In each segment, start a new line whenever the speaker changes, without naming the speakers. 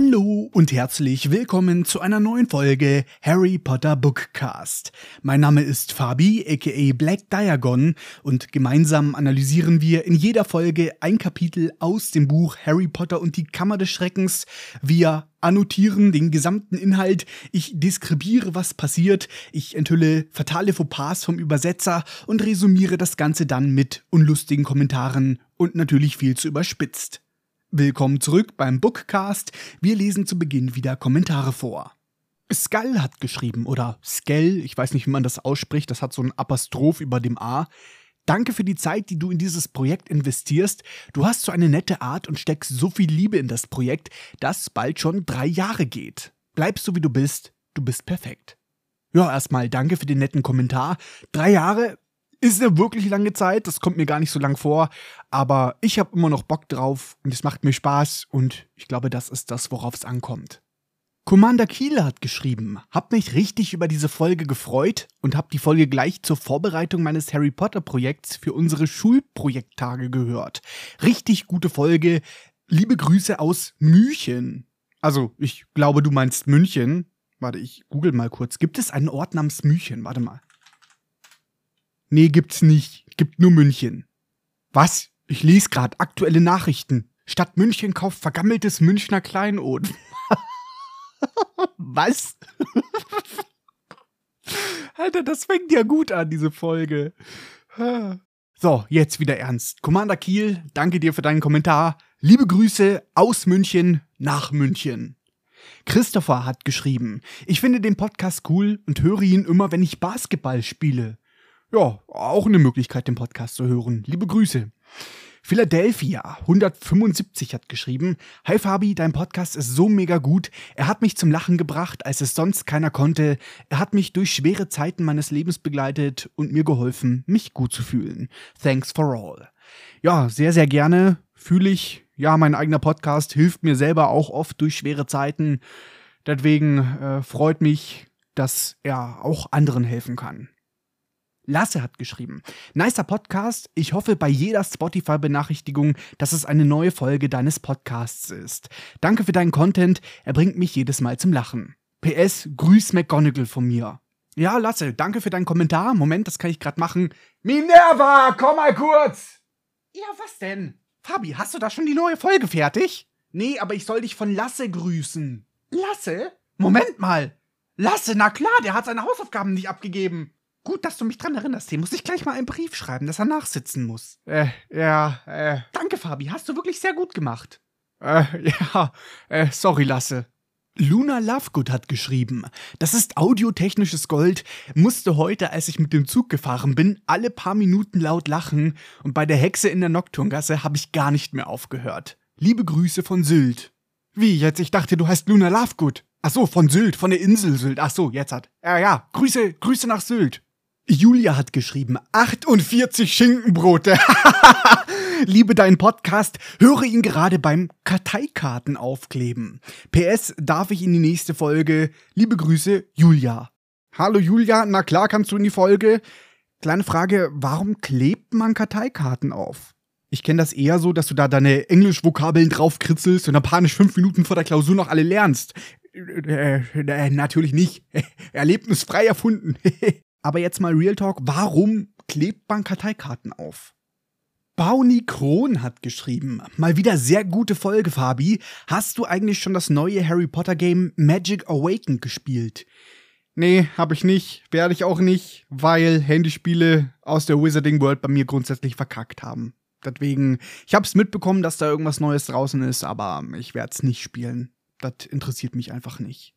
Hallo und herzlich willkommen zu einer neuen Folge Harry Potter Bookcast. Mein Name ist Fabi, aka Black Diagon, und gemeinsam analysieren wir in jeder Folge ein Kapitel aus dem Buch Harry Potter und die Kammer des Schreckens. Wir annotieren den gesamten Inhalt, ich deskribiere, was passiert, ich enthülle fatale Fauxpas vom Übersetzer und resümiere das Ganze dann mit unlustigen Kommentaren und natürlich viel zu überspitzt. Willkommen zurück beim Bookcast. Wir lesen zu Beginn wieder Kommentare vor. Skull hat geschrieben, oder Skell, ich weiß nicht, wie man das ausspricht, das hat so ein Apostroph über dem A. Danke für die Zeit, die du in dieses Projekt investierst. Du hast so eine nette Art und steckst so viel Liebe in das Projekt, das bald schon drei Jahre geht. Bleibst so wie du bist, du bist perfekt. Ja, erstmal danke für den netten Kommentar. Drei Jahre, ist eine wirklich lange Zeit, das kommt mir gar nicht so lang vor, aber ich habe immer noch Bock drauf und es macht mir Spaß und ich glaube, das ist das, worauf es ankommt. Commander Kiele hat geschrieben, hab mich richtig über diese Folge gefreut und hab die Folge gleich zur Vorbereitung meines Harry Potter Projekts für unsere Schulprojekttage gehört. Richtig gute Folge. Liebe Grüße aus München. Also, ich glaube, du meinst München. Warte, ich google mal kurz. Gibt es einen Ort namens München? Warte mal. Nee, gibt's nicht. Gibt nur München. Was? Ich lese gerade aktuelle Nachrichten. Stadt München kauft vergammeltes Münchner Kleinod. Was? Alter, das fängt ja gut an, diese Folge. So, jetzt wieder ernst. Commander Kiel, danke dir für deinen Kommentar. Liebe Grüße aus München nach München. Christopher hat geschrieben, ich finde den Podcast cool und höre ihn immer, wenn ich Basketball spiele. Ja, auch eine Möglichkeit, den Podcast zu hören. Liebe Grüße. Philadelphia 175 hat geschrieben: Hi Fabi, dein Podcast ist so mega gut. Er hat mich zum Lachen gebracht, als es sonst keiner konnte. Er hat mich durch schwere Zeiten meines Lebens begleitet und mir geholfen, mich gut zu fühlen. Thanks for all. Ja, sehr, sehr gerne. Fühle ich. Ja, mein eigener Podcast hilft mir selber auch oft durch schwere Zeiten. Deswegen äh, freut mich, dass er auch anderen helfen kann. Lasse hat geschrieben. Nicer Podcast. Ich hoffe bei jeder Spotify-Benachrichtigung, dass es eine neue Folge deines Podcasts ist. Danke für deinen Content. Er bringt mich jedes Mal zum Lachen. PS, grüß McGonagall von mir. Ja, Lasse, danke für deinen Kommentar. Moment, das kann ich gerade machen. Minerva, komm mal kurz. Ja, was denn? Fabi, hast du da schon die neue Folge fertig? Nee, aber ich soll dich von Lasse grüßen. Lasse? Moment mal. Lasse, na klar, der hat seine Hausaufgaben nicht abgegeben. Gut, dass du mich dran erinnerst. Dem muss ich gleich mal einen Brief schreiben, dass er nachsitzen muss. Äh, ja, äh. Danke, Fabi. Hast du wirklich sehr gut gemacht. Äh, ja, äh, sorry, Lasse. Luna Lovegood hat geschrieben, das ist audiotechnisches Gold, musste heute, als ich mit dem Zug gefahren bin, alle paar Minuten laut lachen und bei der Hexe in der Nocturngasse habe ich gar nicht mehr aufgehört. Liebe Grüße von Sylt. Wie jetzt? Ich dachte, du heißt Luna Lovegood. Ach so, von Sylt, von der Insel Sylt. Ach so, jetzt hat. Ja, ja, Grüße, Grüße nach Sylt. Julia hat geschrieben, 48 Schinkenbrote. Liebe deinen Podcast, höre ihn gerade beim Karteikarten aufkleben. PS, darf ich in die nächste Folge? Liebe Grüße, Julia. Hallo Julia, na klar kannst du in die Folge. Kleine Frage, warum klebt man Karteikarten auf? Ich kenne das eher so, dass du da deine Englischvokabeln draufkritzelst und dann panisch fünf Minuten vor der Klausur noch alle lernst. Äh, äh, natürlich nicht. Erlebnisfrei erfunden. Aber jetzt mal Real Talk, warum klebt man Karteikarten auf? Bauni Kron hat geschrieben, mal wieder sehr gute Folge, Fabi. Hast du eigentlich schon das neue Harry Potter Game Magic Awakened gespielt? Nee, hab ich nicht, werde ich auch nicht, weil Handyspiele aus der Wizarding World bei mir grundsätzlich verkackt haben. Deswegen, ich hab's mitbekommen, dass da irgendwas Neues draußen ist, aber ich werde es nicht spielen. Das interessiert mich einfach nicht.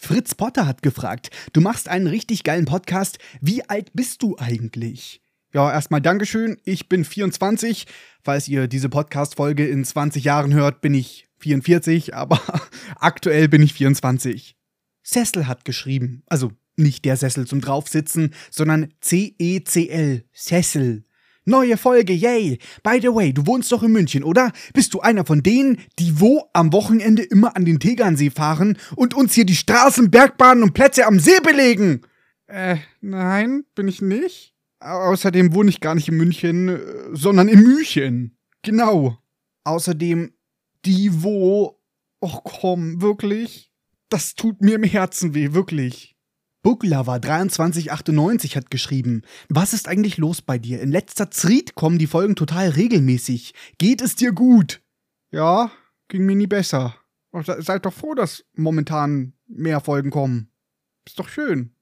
Fritz Potter hat gefragt, du machst einen richtig geilen Podcast. Wie alt bist du eigentlich? Ja, erstmal Dankeschön. Ich bin 24. Falls ihr diese Podcast-Folge in 20 Jahren hört, bin ich 44, aber aktuell bin ich 24. Cecil hat geschrieben, also nicht der Sessel zum Draufsitzen, sondern C-E-C-L, Cecil. Neue Folge, yay! By the way, du wohnst doch in München, oder? Bist du einer von denen, die wo am Wochenende immer an den Tegernsee fahren und uns hier die Straßen, Bergbahnen und Plätze am See belegen? Äh, nein, bin ich nicht. Außerdem wohne ich gar nicht in München, äh, sondern in Müchen. Genau. Außerdem, die wo Och komm, wirklich? Das tut mir im Herzen weh, wirklich. Booklover 2398 hat geschrieben, was ist eigentlich los bei dir? In letzter Zeit kommen die Folgen total regelmäßig. Geht es dir gut? Ja, ging mir nie besser. Seid doch froh, dass momentan mehr Folgen kommen. Ist doch schön.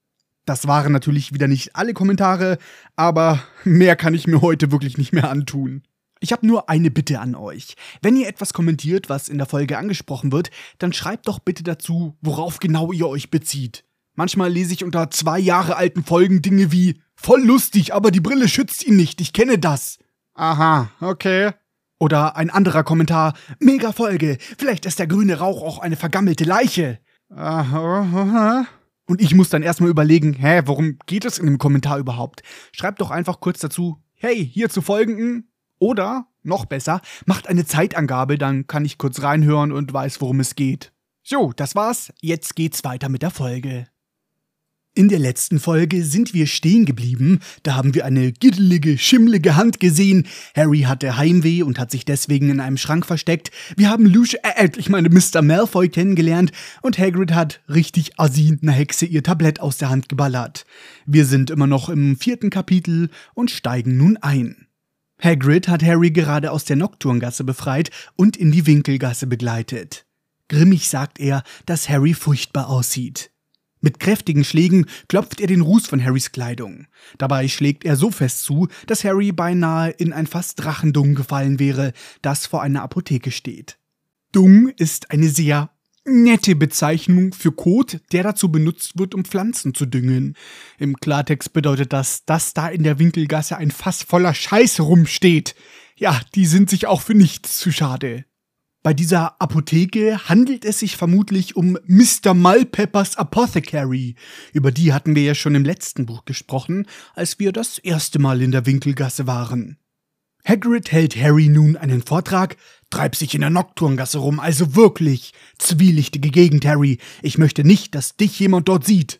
Das waren natürlich wieder nicht alle Kommentare, aber mehr kann ich mir heute wirklich nicht mehr antun. Ich habe nur eine Bitte an euch. Wenn ihr etwas kommentiert, was in der Folge angesprochen wird, dann schreibt doch bitte dazu, worauf genau ihr euch bezieht. Manchmal lese ich unter zwei Jahre alten Folgen Dinge wie voll lustig, aber die Brille schützt ihn nicht, ich kenne das. Aha, okay. Oder ein anderer Kommentar, mega Folge, vielleicht ist der grüne Rauch auch eine vergammelte Leiche. Aha, Und ich muss dann erstmal überlegen, hä, worum geht es in dem Kommentar überhaupt? Schreibt doch einfach kurz dazu, hey, hier zu folgenden oder, noch besser, macht eine Zeitangabe, dann kann ich kurz reinhören und weiß, worum es geht. So, das war's. Jetzt geht's weiter mit der Folge. In der letzten Folge sind wir stehen geblieben. Da haben wir eine giddelige, schimmlige Hand gesehen. Harry hatte Heimweh und hat sich deswegen in einem Schrank versteckt. Wir haben Lucius, äh, ich meine Mr. Malfoy kennengelernt und Hagrid hat richtig assi einer Hexe ihr Tablett aus der Hand geballert. Wir sind immer noch im vierten Kapitel und steigen nun ein. Hagrid hat Harry gerade aus der Nocturngasse befreit und in die Winkelgasse begleitet. Grimmig sagt er, dass Harry furchtbar aussieht. Mit kräftigen Schlägen klopft er den Ruß von Harrys Kleidung. Dabei schlägt er so fest zu, dass Harry beinahe in ein fast Drachendung gefallen wäre, das vor einer Apotheke steht. Dung ist eine sehr nette Bezeichnung für Kot, der dazu benutzt wird, um Pflanzen zu düngen. Im Klartext bedeutet das, dass da in der Winkelgasse ein Fass voller Scheiße rumsteht. Ja, die sind sich auch für nichts zu schade. Bei dieser Apotheke handelt es sich vermutlich um Mr. Mulpeppers Apothecary. Über die hatten wir ja schon im letzten Buch gesprochen, als wir das erste Mal in der Winkelgasse waren. Hagrid hält Harry nun einen Vortrag, treib sich in der Nocturngasse rum, also wirklich. Zwielichtige Gegend, Harry. Ich möchte nicht, dass dich jemand dort sieht.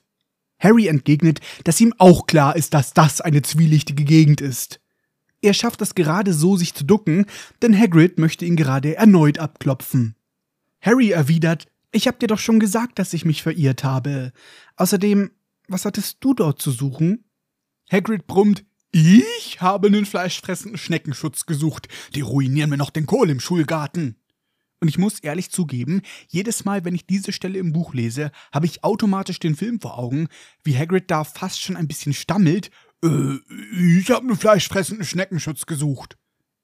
Harry entgegnet, dass ihm auch klar ist, dass das eine zwielichtige Gegend ist. Er schafft es gerade so, sich zu ducken, denn Hagrid möchte ihn gerade erneut abklopfen. Harry erwidert, ich hab dir doch schon gesagt, dass ich mich verirrt habe. Außerdem, was hattest du dort zu suchen? Hagrid brummt, ich habe einen fleischfressenden Schneckenschutz gesucht. Die ruinieren mir noch den Kohl im Schulgarten. Und ich muss ehrlich zugeben, jedes Mal, wenn ich diese Stelle im Buch lese, habe ich automatisch den Film vor Augen, wie Hagrid da fast schon ein bisschen stammelt. Äh, ich habe einen fleischfressenden Schneckenschutz gesucht.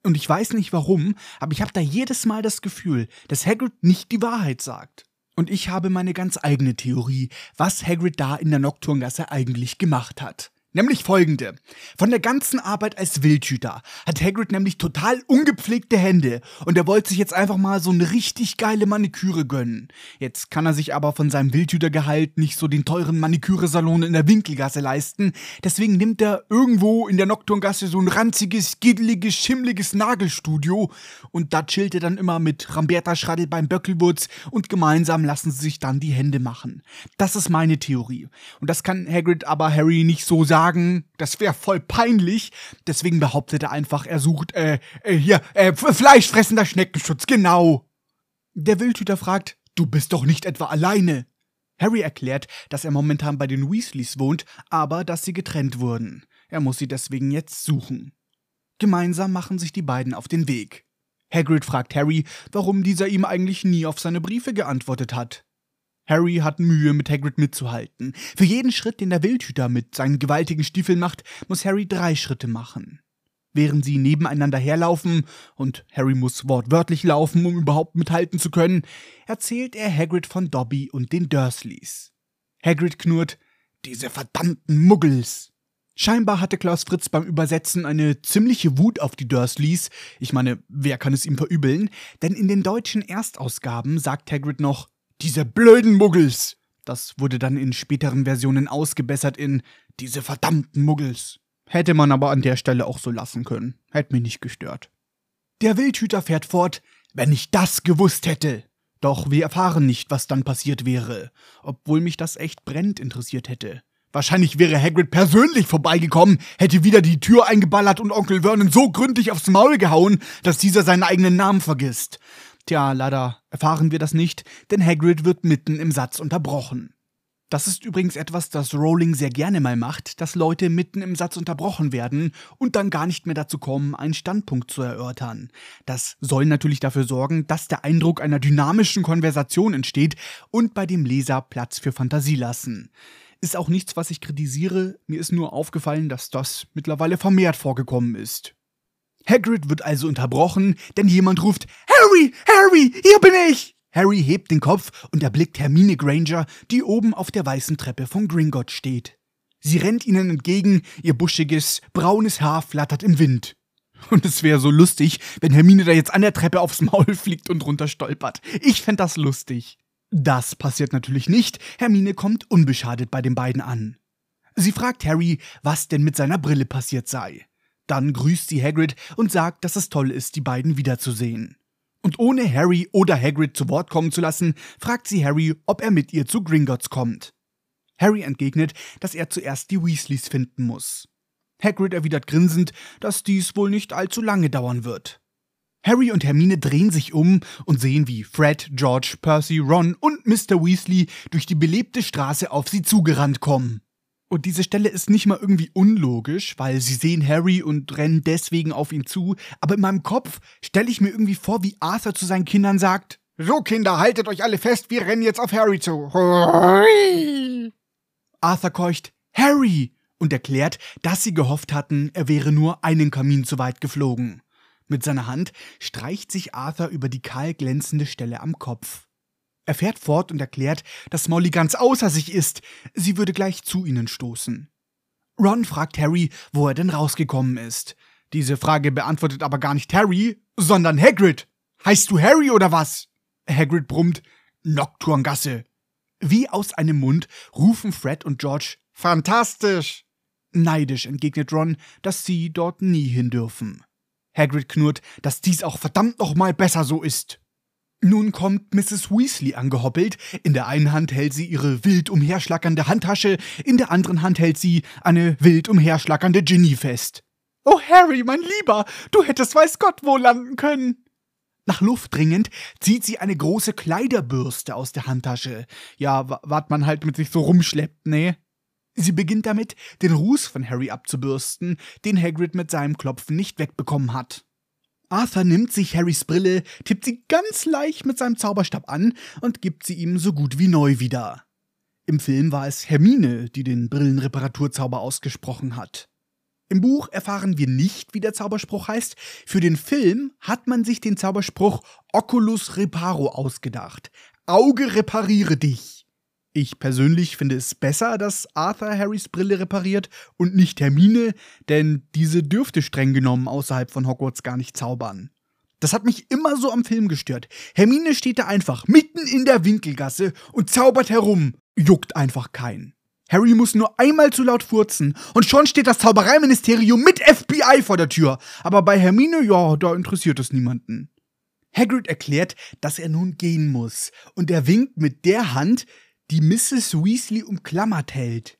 Und ich weiß nicht warum, aber ich habe da jedes Mal das Gefühl, dass Hagrid nicht die Wahrheit sagt. Und ich habe meine ganz eigene Theorie, was Hagrid da in der Nocturngasse eigentlich gemacht hat. Nämlich folgende. Von der ganzen Arbeit als Wildhüter hat Hagrid nämlich total ungepflegte Hände und er wollte sich jetzt einfach mal so eine richtig geile Maniküre gönnen. Jetzt kann er sich aber von seinem Wildhütergehalt nicht so den teuren Maniküre-Salon in der Winkelgasse leisten. Deswegen nimmt er irgendwo in der Nocturngasse so ein ranziges, giddeliges, schimmliges Nagelstudio und da chillt er dann immer mit Ramberta Schraddel beim Böckelwurz und gemeinsam lassen sie sich dann die Hände machen. Das ist meine Theorie. Und das kann Hagrid aber Harry nicht so sagen sagen, das wäre voll peinlich. Deswegen behauptet er einfach, er sucht, äh, äh hier, äh, fleischfressender Schneckenschutz, genau. Der Wildhüter fragt, du bist doch nicht etwa alleine. Harry erklärt, dass er momentan bei den Weasleys wohnt, aber dass sie getrennt wurden. Er muss sie deswegen jetzt suchen. Gemeinsam machen sich die beiden auf den Weg. Hagrid fragt Harry, warum dieser ihm eigentlich nie auf seine Briefe geantwortet hat. Harry hat Mühe, mit Hagrid mitzuhalten. Für jeden Schritt, den der Wildhüter mit seinen gewaltigen Stiefeln macht, muss Harry drei Schritte machen. Während sie nebeneinander herlaufen, und Harry muss wortwörtlich laufen, um überhaupt mithalten zu können, erzählt er Hagrid von Dobby und den Dursleys. Hagrid knurrt, diese verdammten Muggels. Scheinbar hatte Klaus Fritz beim Übersetzen eine ziemliche Wut auf die Dursleys. Ich meine, wer kann es ihm verübeln? Denn in den deutschen Erstausgaben sagt Hagrid noch, diese blöden Muggels! Das wurde dann in späteren Versionen ausgebessert in diese verdammten Muggels. Hätte man aber an der Stelle auch so lassen können. Hätte mich nicht gestört. Der Wildhüter fährt fort, wenn ich das gewusst hätte. Doch wir erfahren nicht, was dann passiert wäre, obwohl mich das echt brennend interessiert hätte. Wahrscheinlich wäre Hagrid persönlich vorbeigekommen, hätte wieder die Tür eingeballert und Onkel Vernon so gründlich aufs Maul gehauen, dass dieser seinen eigenen Namen vergisst. Tja, leider erfahren wir das nicht, denn Hagrid wird mitten im Satz unterbrochen. Das ist übrigens etwas, das Rowling sehr gerne mal macht, dass Leute mitten im Satz unterbrochen werden und dann gar nicht mehr dazu kommen, einen Standpunkt zu erörtern. Das soll natürlich dafür sorgen, dass der Eindruck einer dynamischen Konversation entsteht und bei dem Leser Platz für Fantasie lassen. Ist auch nichts, was ich kritisiere, mir ist nur aufgefallen, dass das mittlerweile vermehrt vorgekommen ist. Hagrid wird also unterbrochen, denn jemand ruft Harry, Harry, hier bin ich! Harry hebt den Kopf und erblickt Hermine Granger, die oben auf der weißen Treppe von Gringotts steht. Sie rennt ihnen entgegen, ihr buschiges, braunes Haar flattert im Wind. Und es wäre so lustig, wenn Hermine da jetzt an der Treppe aufs Maul fliegt und runter stolpert. Ich fänd das lustig. Das passiert natürlich nicht. Hermine kommt unbeschadet bei den beiden an. Sie fragt Harry, was denn mit seiner Brille passiert sei. Dann grüßt sie Hagrid und sagt, dass es toll ist, die beiden wiederzusehen. Und ohne Harry oder Hagrid zu Wort kommen zu lassen, fragt sie Harry, ob er mit ihr zu Gringotts kommt. Harry entgegnet, dass er zuerst die Weasleys finden muss. Hagrid erwidert grinsend, dass dies wohl nicht allzu lange dauern wird. Harry und Hermine drehen sich um und sehen, wie Fred, George, Percy, Ron und Mr. Weasley durch die belebte Straße auf sie zugerannt kommen. Und diese Stelle ist nicht mal irgendwie unlogisch, weil sie sehen Harry und rennen deswegen auf ihn zu, aber in meinem Kopf stelle ich mir irgendwie vor, wie Arthur zu seinen Kindern sagt, So Kinder, haltet euch alle fest, wir rennen jetzt auf Harry zu. Arthur keucht, Harry! und erklärt, dass sie gehofft hatten, er wäre nur einen Kamin zu weit geflogen. Mit seiner Hand streicht sich Arthur über die kahl glänzende Stelle am Kopf. Er fährt fort und erklärt, dass Molly ganz außer sich ist. Sie würde gleich zu ihnen stoßen. Ron fragt Harry, wo er denn rausgekommen ist. Diese Frage beantwortet aber gar nicht Harry, sondern Hagrid. Heißt du Harry oder was? Hagrid brummt, Nocturngasse. Wie aus einem Mund rufen Fred und George, Fantastisch! Neidisch entgegnet Ron, dass sie dort nie hin dürfen. Hagrid knurrt, dass dies auch verdammt nochmal besser so ist. Nun kommt Mrs. Weasley angehoppelt. In der einen Hand hält sie ihre wild umherschlackernde Handtasche, in der anderen Hand hält sie eine wild umherschlackernde Ginny fest. Oh Harry, mein Lieber, du hättest weiß Gott wo landen können. Nach Luft dringend zieht sie eine große Kleiderbürste aus der Handtasche. Ja, wat man halt mit sich so rumschleppt, ne? Sie beginnt damit, den Ruß von Harry abzubürsten, den Hagrid mit seinem Klopfen nicht wegbekommen hat. Arthur nimmt sich Harrys Brille, tippt sie ganz leicht mit seinem Zauberstab an und gibt sie ihm so gut wie neu wieder. Im Film war es Hermine, die den Brillenreparaturzauber ausgesprochen hat. Im Buch erfahren wir nicht, wie der Zauberspruch heißt. Für den Film hat man sich den Zauberspruch Oculus Reparo ausgedacht. Auge repariere dich. Ich persönlich finde es besser, dass Arthur Harrys Brille repariert und nicht Hermine, denn diese dürfte streng genommen außerhalb von Hogwarts gar nicht zaubern. Das hat mich immer so am Film gestört. Hermine steht da einfach mitten in der Winkelgasse und zaubert herum. Juckt einfach keinen. Harry muss nur einmal zu laut furzen und schon steht das Zaubereiministerium mit FBI vor der Tür. Aber bei Hermine, ja, da interessiert es niemanden. Hagrid erklärt, dass er nun gehen muss und er winkt mit der Hand, die Mrs. Weasley umklammert hält.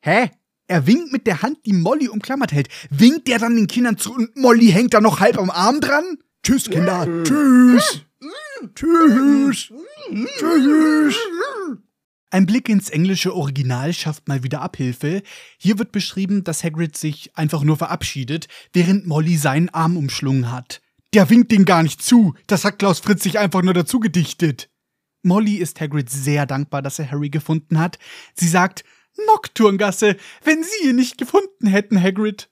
Hä? Er winkt mit der Hand, die Molly umklammert hält. Winkt er dann den Kindern zu und Molly hängt da noch halb am Arm dran? Tschüss, Kinder. Tschüss. Tschüss. Tschüss. Ein Blick ins englische Original schafft mal wieder Abhilfe. Hier wird beschrieben, dass Hagrid sich einfach nur verabschiedet, während Molly seinen Arm umschlungen hat. Der winkt den gar nicht zu. Das hat Klaus Fritz sich einfach nur dazu gedichtet. Molly ist Hagrid sehr dankbar, dass er Harry gefunden hat. Sie sagt, Nocturngasse, wenn Sie ihn nicht gefunden hätten, Hagrid.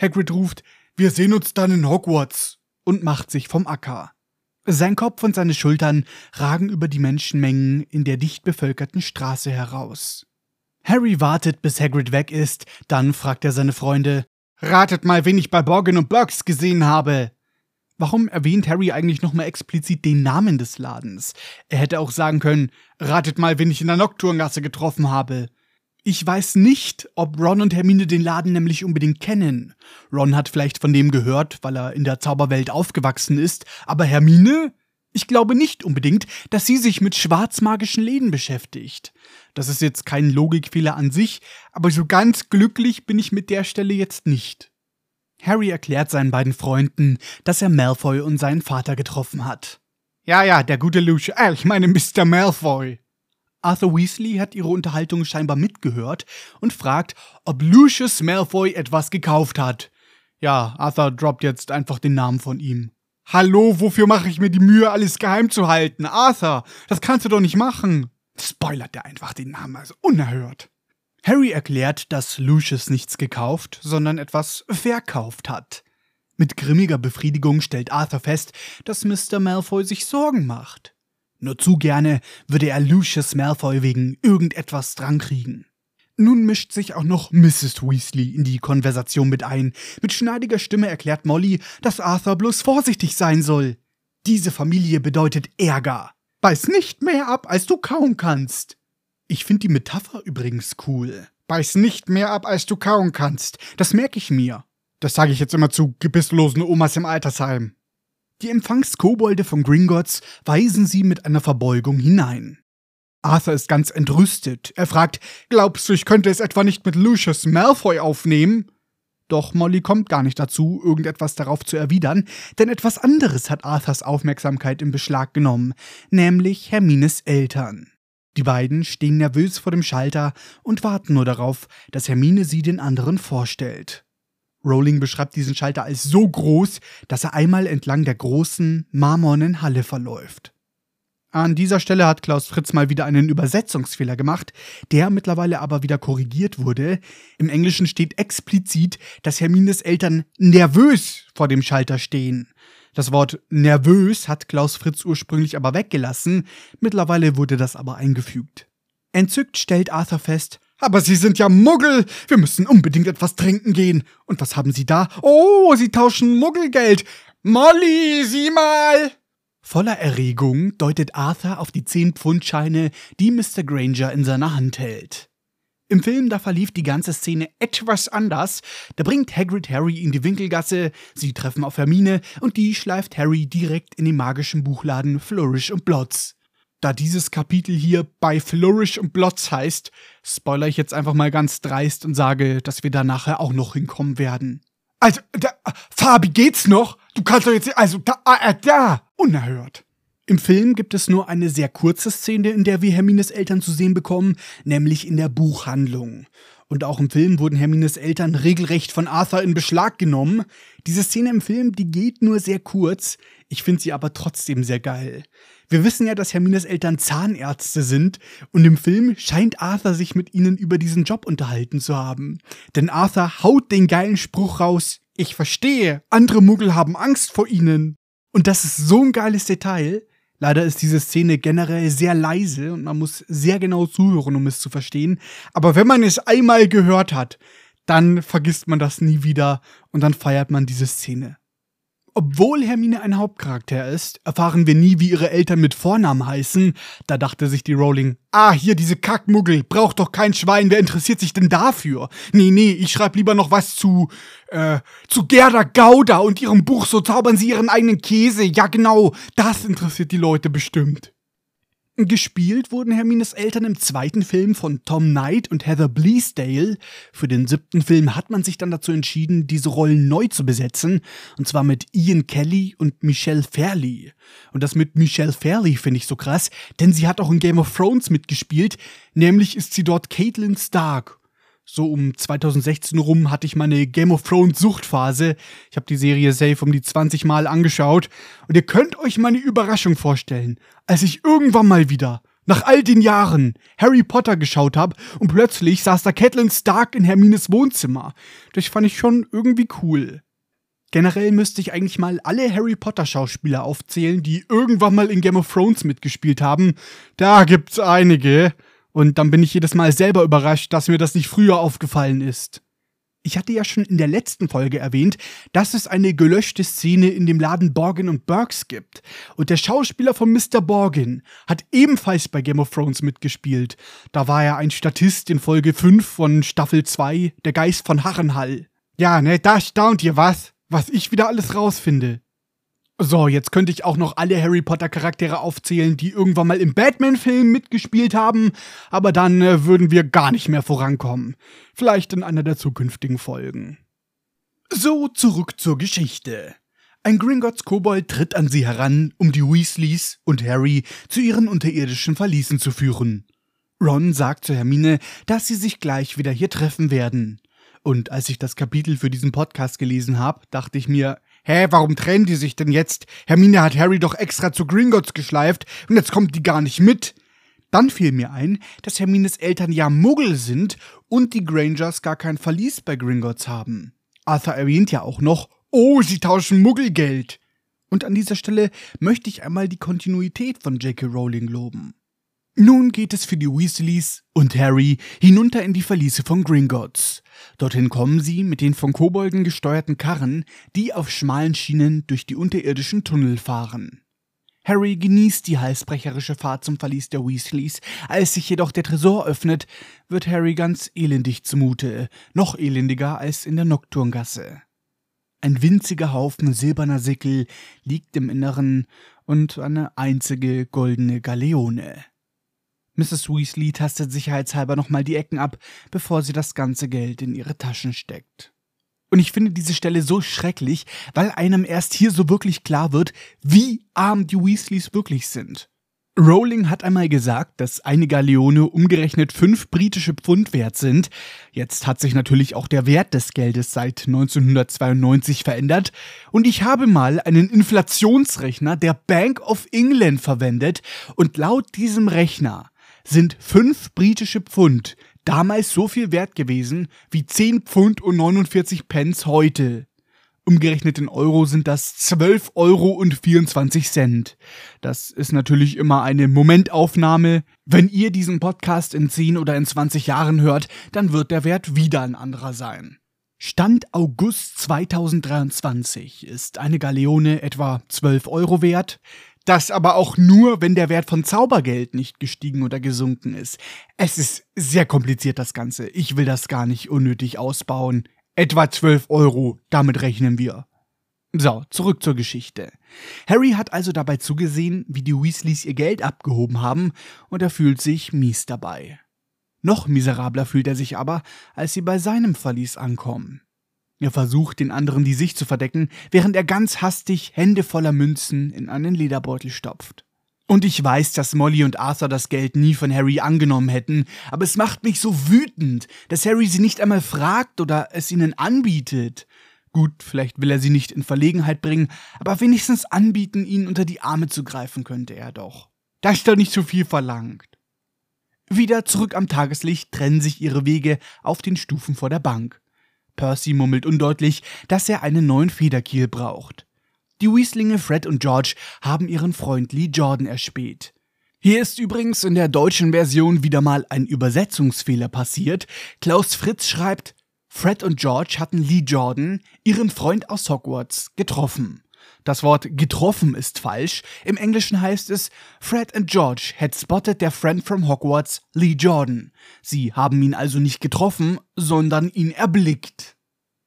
Hagrid ruft, wir sehen uns dann in Hogwarts und macht sich vom Acker. Sein Kopf und seine Schultern ragen über die Menschenmengen in der dicht bevölkerten Straße heraus. Harry wartet, bis Hagrid weg ist, dann fragt er seine Freunde, Ratet mal, wen ich bei Borgin und Burks gesehen habe. Warum erwähnt Harry eigentlich nochmal explizit den Namen des Ladens? Er hätte auch sagen können, ratet mal, wen ich in der Nocturngasse getroffen habe. Ich weiß nicht, ob Ron und Hermine den Laden nämlich unbedingt kennen. Ron hat vielleicht von dem gehört, weil er in der Zauberwelt aufgewachsen ist, aber Hermine? Ich glaube nicht unbedingt, dass sie sich mit schwarzmagischen Läden beschäftigt. Das ist jetzt kein Logikfehler an sich, aber so ganz glücklich bin ich mit der Stelle jetzt nicht. Harry erklärt seinen beiden Freunden, dass er Malfoy und seinen Vater getroffen hat. Ja, ja, der gute Lucius, äh, ich meine Mr. Malfoy. Arthur Weasley hat ihre Unterhaltung scheinbar mitgehört und fragt, ob Lucius Malfoy etwas gekauft hat. Ja, Arthur droppt jetzt einfach den Namen von ihm. Hallo, wofür mache ich mir die Mühe, alles geheim zu halten? Arthur, das kannst du doch nicht machen. Spoilert er einfach den Namen, also unerhört. Harry erklärt, dass Lucius nichts gekauft, sondern etwas verkauft hat. Mit grimmiger Befriedigung stellt Arthur fest, dass Mr. Malfoy sich Sorgen macht. Nur zu gerne würde er Lucius Malfoy wegen irgendetwas drankriegen. Nun mischt sich auch noch Mrs. Weasley in die Konversation mit ein. Mit schneidiger Stimme erklärt Molly, dass Arthur bloß vorsichtig sein soll. Diese Familie bedeutet Ärger. Beiß nicht mehr ab, als du kauen kannst. Ich finde die Metapher übrigens cool. Beiß nicht mehr ab, als du kauen kannst. Das merke ich mir. Das sage ich jetzt immer zu gebisslosen Omas im Altersheim. Die Empfangskobolde von Gringotts weisen sie mit einer Verbeugung hinein. Arthur ist ganz entrüstet. Er fragt, glaubst du, ich könnte es etwa nicht mit Lucius Malfoy aufnehmen? Doch Molly kommt gar nicht dazu, irgendetwas darauf zu erwidern, denn etwas anderes hat Arthurs Aufmerksamkeit in Beschlag genommen, nämlich Hermines Eltern. Die beiden stehen nervös vor dem Schalter und warten nur darauf, dass Hermine sie den anderen vorstellt. Rowling beschreibt diesen Schalter als so groß, dass er einmal entlang der großen, marmornen Halle verläuft. An dieser Stelle hat Klaus Fritz mal wieder einen Übersetzungsfehler gemacht, der mittlerweile aber wieder korrigiert wurde. Im Englischen steht explizit, dass Hermines Eltern nervös vor dem Schalter stehen. Das Wort nervös hat Klaus Fritz ursprünglich aber weggelassen, mittlerweile wurde das aber eingefügt. Entzückt stellt Arthur fest, aber Sie sind ja Muggel. Wir müssen unbedingt etwas trinken gehen. Und was haben Sie da? Oh, Sie tauschen Muggelgeld. Molly, sieh mal! Voller Erregung deutet Arthur auf die 10-Pfund-Scheine, die Mr. Granger in seiner Hand hält. Im Film, da verlief die ganze Szene etwas anders. Da bringt Hagrid Harry in die Winkelgasse, sie treffen auf Hermine und die schleift Harry direkt in den magischen Buchladen Flourish und Blotz. Da dieses Kapitel hier bei Flourish und Blotz heißt, spoiler ich jetzt einfach mal ganz dreist und sage, dass wir da nachher auch noch hinkommen werden. Also, da, Fabi, geht's noch? Du kannst doch jetzt, also, da, äh, da, unerhört. Im Film gibt es nur eine sehr kurze Szene, in der wir Hermines Eltern zu sehen bekommen, nämlich in der Buchhandlung. Und auch im Film wurden Hermines Eltern regelrecht von Arthur in Beschlag genommen. Diese Szene im Film, die geht nur sehr kurz. Ich finde sie aber trotzdem sehr geil. Wir wissen ja, dass Hermines Eltern Zahnärzte sind und im Film scheint Arthur sich mit ihnen über diesen Job unterhalten zu haben. Denn Arthur haut den geilen Spruch raus, ich verstehe, andere Muggel haben Angst vor ihnen. Und das ist so ein geiles Detail. Leider ist diese Szene generell sehr leise und man muss sehr genau zuhören, um es zu verstehen. Aber wenn man es einmal gehört hat, dann vergisst man das nie wieder und dann feiert man diese Szene. Obwohl Hermine ein Hauptcharakter ist, erfahren wir nie, wie ihre Eltern mit Vornamen heißen. Da dachte sich die Rowling, ah, hier diese Kackmuggel, braucht doch kein Schwein, wer interessiert sich denn dafür? Nee, nee, ich schreib lieber noch was zu, äh, zu Gerda Gauda und ihrem Buch, so zaubern sie ihren eigenen Käse. Ja, genau, das interessiert die Leute bestimmt. Gespielt wurden Hermines Eltern im zweiten Film von Tom Knight und Heather Bleasdale. Für den siebten Film hat man sich dann dazu entschieden, diese Rollen neu zu besetzen, und zwar mit Ian Kelly und Michelle Fairley. Und das mit Michelle Fairley finde ich so krass, denn sie hat auch in Game of Thrones mitgespielt, nämlich ist sie dort Caitlin Stark so um 2016 rum hatte ich meine Game of Thrones Suchtphase. Ich habe die Serie safe um die 20 Mal angeschaut und ihr könnt euch meine Überraschung vorstellen, als ich irgendwann mal wieder nach all den Jahren Harry Potter geschaut habe und plötzlich saß da Catelyn Stark in Hermines Wohnzimmer. Das fand ich schon irgendwie cool. Generell müsste ich eigentlich mal alle Harry Potter Schauspieler aufzählen, die irgendwann mal in Game of Thrones mitgespielt haben. Da gibt's einige. Und dann bin ich jedes Mal selber überrascht, dass mir das nicht früher aufgefallen ist. Ich hatte ja schon in der letzten Folge erwähnt, dass es eine gelöschte Szene in dem Laden Borgin und Burks gibt. Und der Schauspieler von Mr. Borgin hat ebenfalls bei Game of Thrones mitgespielt. Da war er ein Statist in Folge 5 von Staffel 2, der Geist von Harrenhall. Ja, ne, da staunt ihr was, was ich wieder alles rausfinde. So, jetzt könnte ich auch noch alle Harry Potter Charaktere aufzählen, die irgendwann mal im Batman-Film mitgespielt haben, aber dann äh, würden wir gar nicht mehr vorankommen. Vielleicht in einer der zukünftigen Folgen. So, zurück zur Geschichte. Ein Gringotts Kobold tritt an sie heran, um die Weasleys und Harry zu ihren unterirdischen Verließen zu führen. Ron sagt zu Hermine, dass sie sich gleich wieder hier treffen werden. Und als ich das Kapitel für diesen Podcast gelesen habe, dachte ich mir, hä, warum trennen die sich denn jetzt? Hermine hat Harry doch extra zu Gringotts geschleift und jetzt kommt die gar nicht mit. Dann fiel mir ein, dass Hermines Eltern ja Muggel sind und die Grangers gar kein Verlies bei Gringotts haben. Arthur erwähnt ja auch noch, oh, sie tauschen Muggelgeld. Und an dieser Stelle möchte ich einmal die Kontinuität von J.K. Rowling loben. Nun geht es für die Weasleys und Harry hinunter in die Verliese von Gringotts. Dorthin kommen sie mit den von Kobolden gesteuerten Karren, die auf schmalen Schienen durch die unterirdischen Tunnel fahren. Harry genießt die halsbrecherische Fahrt zum Verlies der Weasleys. Als sich jedoch der Tresor öffnet, wird Harry ganz elendig zumute, noch elendiger als in der Nocturngasse. Ein winziger Haufen silberner Sickel liegt im Inneren und eine einzige goldene Galeone. Mrs. Weasley tastet sicherheitshalber nochmal die Ecken ab, bevor sie das ganze Geld in ihre Taschen steckt. Und ich finde diese Stelle so schrecklich, weil einem erst hier so wirklich klar wird, wie arm die Weasleys wirklich sind. Rowling hat einmal gesagt, dass eine Galeone umgerechnet fünf britische Pfund wert sind. Jetzt hat sich natürlich auch der Wert des Geldes seit 1992 verändert. Und ich habe mal einen Inflationsrechner der Bank of England verwendet. Und laut diesem Rechner sind fünf britische Pfund damals so viel wert gewesen wie 10 Pfund und 49 Pence heute. Umgerechnet in Euro sind das 12 Euro und 24 Cent. Das ist natürlich immer eine Momentaufnahme. Wenn ihr diesen Podcast in 10 oder in 20 Jahren hört, dann wird der Wert wieder ein anderer sein. Stand August 2023 ist eine Galeone etwa 12 Euro wert. Das aber auch nur, wenn der Wert von Zaubergeld nicht gestiegen oder gesunken ist. Es ist sehr kompliziert, das Ganze. Ich will das gar nicht unnötig ausbauen. Etwa 12 Euro, damit rechnen wir. So, zurück zur Geschichte. Harry hat also dabei zugesehen, wie die Weasleys ihr Geld abgehoben haben, und er fühlt sich mies dabei. Noch miserabler fühlt er sich aber, als sie bei seinem Verlies ankommen. Er versucht, den anderen die Sicht zu verdecken, während er ganz hastig Hände voller Münzen in einen Lederbeutel stopft. Und ich weiß, dass Molly und Arthur das Geld nie von Harry angenommen hätten, aber es macht mich so wütend, dass Harry sie nicht einmal fragt oder es ihnen anbietet. Gut, vielleicht will er sie nicht in Verlegenheit bringen, aber wenigstens anbieten, ihnen unter die Arme zu greifen könnte er doch. Das ist doch nicht zu viel verlangt. Wieder zurück am Tageslicht trennen sich ihre Wege auf den Stufen vor der Bank. Percy murmelt undeutlich, dass er einen neuen Federkiel braucht. Die Weaslinge Fred und George haben ihren Freund Lee Jordan erspäht. Hier ist übrigens in der deutschen Version wieder mal ein Übersetzungsfehler passiert. Klaus Fritz schreibt, Fred und George hatten Lee Jordan, ihren Freund aus Hogwarts, getroffen. Das Wort getroffen ist falsch. Im Englischen heißt es Fred and George had spotted their friend from Hogwarts, Lee Jordan. Sie haben ihn also nicht getroffen, sondern ihn erblickt.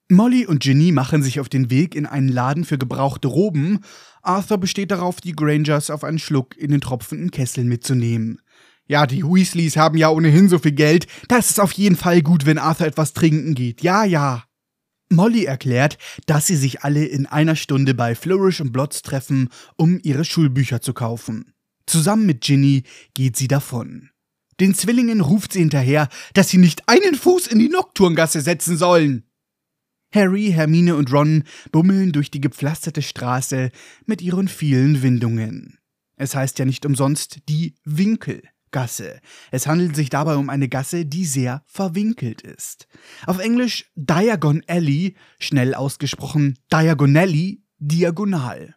Molly und Ginny machen sich auf den Weg in einen Laden für gebrauchte Roben. Arthur besteht darauf, die Grangers auf einen Schluck in den tropfenden Kessel mitzunehmen. Ja, die Weasleys haben ja ohnehin so viel Geld. Das ist auf jeden Fall gut, wenn Arthur etwas trinken geht. Ja, ja. Molly erklärt, dass sie sich alle in einer Stunde bei Flourish und Blotz treffen, um ihre Schulbücher zu kaufen. Zusammen mit Ginny geht sie davon. Den Zwillingen ruft sie hinterher, dass sie nicht einen Fuß in die Nocturngasse setzen sollen. Harry, Hermine und Ron bummeln durch die gepflasterte Straße mit ihren vielen Windungen. Es heißt ja nicht umsonst die Winkel. Gasse. Es handelt sich dabei um eine Gasse, die sehr verwinkelt ist. Auf Englisch Diagon Alley, schnell ausgesprochen Diagonally, diagonal.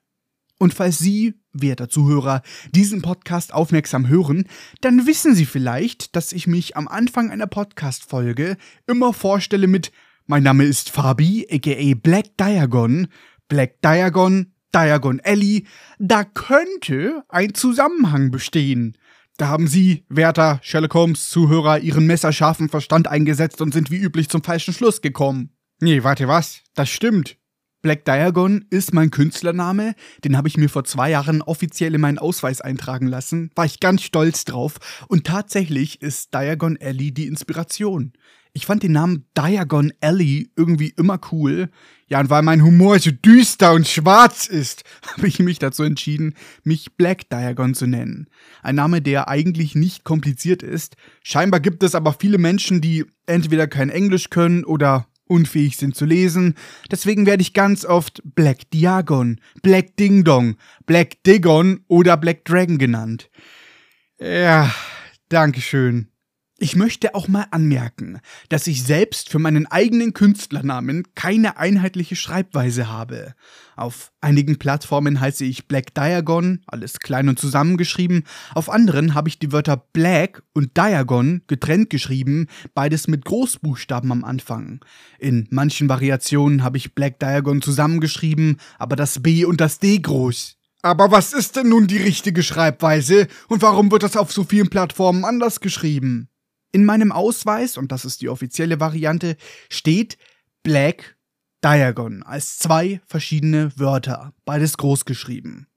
Und falls Sie, werter Zuhörer, diesen Podcast aufmerksam hören, dann wissen Sie vielleicht, dass ich mich am Anfang einer Podcast-Folge immer vorstelle mit Mein Name ist Fabi, aka Black Diagon, Black Diagon, Diagon Alley, da könnte ein Zusammenhang bestehen. Da haben Sie, werter Sherlock Holmes Zuhörer, Ihren messerscharfen Verstand eingesetzt und sind wie üblich zum falschen Schluss gekommen. Nee, warte, was? Das stimmt. Black Diagon ist mein Künstlername. Den habe ich mir vor zwei Jahren offiziell in meinen Ausweis eintragen lassen. War ich ganz stolz drauf. Und tatsächlich ist Diagon Alley die Inspiration. Ich fand den Namen Diagon Alley irgendwie immer cool. Ja, und weil mein Humor so düster und schwarz ist, habe ich mich dazu entschieden, mich Black Diagon zu nennen. Ein Name, der eigentlich nicht kompliziert ist. Scheinbar gibt es aber viele Menschen, die entweder kein Englisch können oder unfähig sind zu lesen. Deswegen werde ich ganz oft Black Diagon, Black Ding Dong, Black Digon oder Black Dragon genannt. Ja, Dankeschön. Ich möchte auch mal anmerken, dass ich selbst für meinen eigenen Künstlernamen keine einheitliche Schreibweise habe. Auf einigen Plattformen heiße ich Black Diagon, alles klein und zusammengeschrieben, auf anderen habe ich die Wörter Black und Diagon getrennt geschrieben, beides mit Großbuchstaben am Anfang. In manchen Variationen habe ich Black Diagon zusammengeschrieben, aber das B und das D groß. Aber was ist denn nun die richtige Schreibweise und warum wird das auf so vielen Plattformen anders geschrieben? In meinem Ausweis, und das ist die offizielle Variante, steht Black Diagon als zwei verschiedene Wörter, beides groß geschrieben.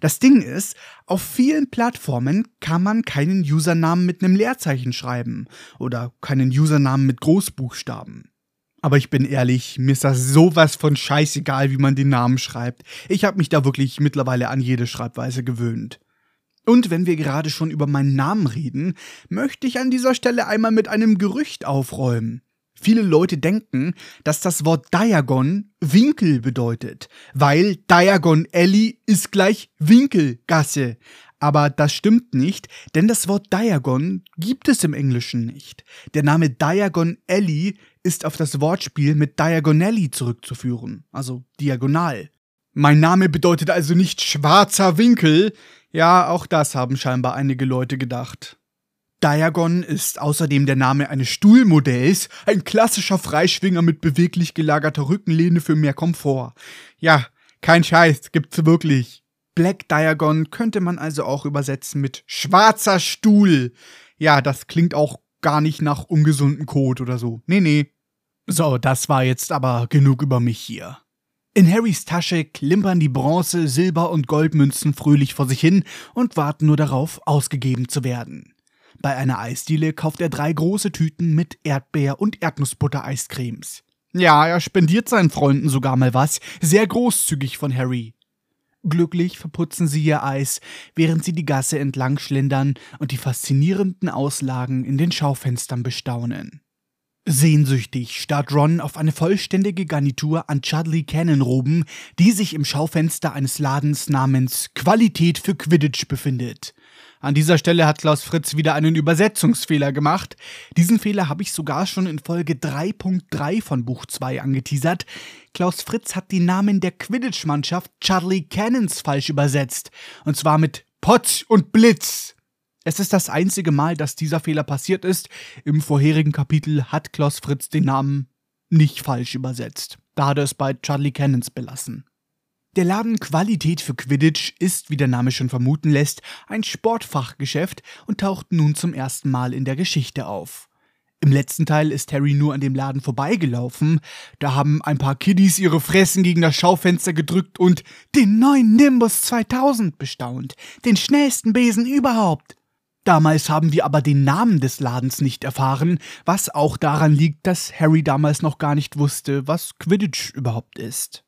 Das Ding ist, auf vielen Plattformen kann man keinen Usernamen mit einem Leerzeichen schreiben oder keinen Usernamen mit Großbuchstaben. Aber ich bin ehrlich, mir ist das sowas von scheißegal, wie man den Namen schreibt. Ich habe mich da wirklich mittlerweile an jede Schreibweise gewöhnt. Und wenn wir gerade schon über meinen Namen reden, möchte ich an dieser Stelle einmal mit einem Gerücht aufräumen. Viele Leute denken, dass das Wort Diagon Winkel bedeutet, weil Diagon Alley ist gleich Winkelgasse. Aber das stimmt nicht, denn das Wort Diagon gibt es im Englischen nicht. Der Name Diagon Alley ist auf das Wortspiel mit Diagonally zurückzuführen, also diagonal. Mein Name bedeutet also nicht schwarzer Winkel, ja, auch das haben scheinbar einige Leute gedacht. Diagon ist außerdem der Name eines Stuhlmodells, ein klassischer Freischwinger mit beweglich gelagerter Rückenlehne für mehr Komfort. Ja, kein Scheiß, gibt's wirklich. Black Diagon könnte man also auch übersetzen mit schwarzer Stuhl. Ja, das klingt auch gar nicht nach ungesunden Kot oder so. Nee, nee. So, das war jetzt aber genug über mich hier. In Harrys Tasche klimpern die Bronze-, Silber- und Goldmünzen fröhlich vor sich hin und warten nur darauf, ausgegeben zu werden. Bei einer Eisdiele kauft er drei große Tüten mit Erdbeer- und Erdnussbutter-Eiscremes. Ja, er spendiert seinen Freunden sogar mal was, sehr großzügig von Harry. Glücklich verputzen sie ihr Eis, während sie die Gasse entlang schlendern und die faszinierenden Auslagen in den Schaufenstern bestaunen. Sehnsüchtig starrt Ron auf eine vollständige Garnitur an Chudley Cannon-Roben, die sich im Schaufenster eines Ladens namens Qualität für Quidditch befindet. An dieser Stelle hat Klaus Fritz wieder einen Übersetzungsfehler gemacht. Diesen Fehler habe ich sogar schon in Folge 3.3 von Buch 2 angeteasert. Klaus Fritz hat die Namen der Quidditch-Mannschaft Chudley Cannons falsch übersetzt. Und zwar mit Potz und Blitz. Es ist das einzige Mal, dass dieser Fehler passiert ist. Im vorherigen Kapitel hat Klaus Fritz den Namen nicht falsch übersetzt. Da hat er es bei Charlie Cannons belassen. Der Laden Qualität für Quidditch ist, wie der Name schon vermuten lässt, ein Sportfachgeschäft und taucht nun zum ersten Mal in der Geschichte auf. Im letzten Teil ist Harry nur an dem Laden vorbeigelaufen. Da haben ein paar Kiddies ihre Fressen gegen das Schaufenster gedrückt und den neuen Nimbus 2000 bestaunt. Den schnellsten Besen überhaupt. Damals haben wir aber den Namen des Ladens nicht erfahren, was auch daran liegt, dass Harry damals noch gar nicht wusste, was Quidditch überhaupt ist.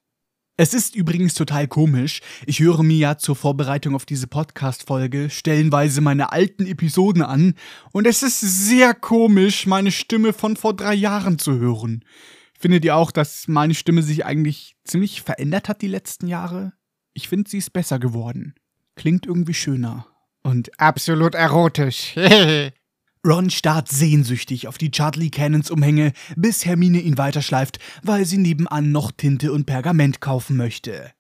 Es ist übrigens total komisch. Ich höre mir ja zur Vorbereitung auf diese Podcast-Folge stellenweise meine alten Episoden an und es ist sehr komisch, meine Stimme von vor drei Jahren zu hören. Findet ihr auch, dass meine Stimme sich eigentlich ziemlich verändert hat die letzten Jahre? Ich finde, sie ist besser geworden. Klingt irgendwie schöner und absolut erotisch. Ron starrt sehnsüchtig auf die Charlie Cannons Umhänge, bis Hermine ihn weiterschleift, weil sie nebenan noch Tinte und Pergament kaufen möchte.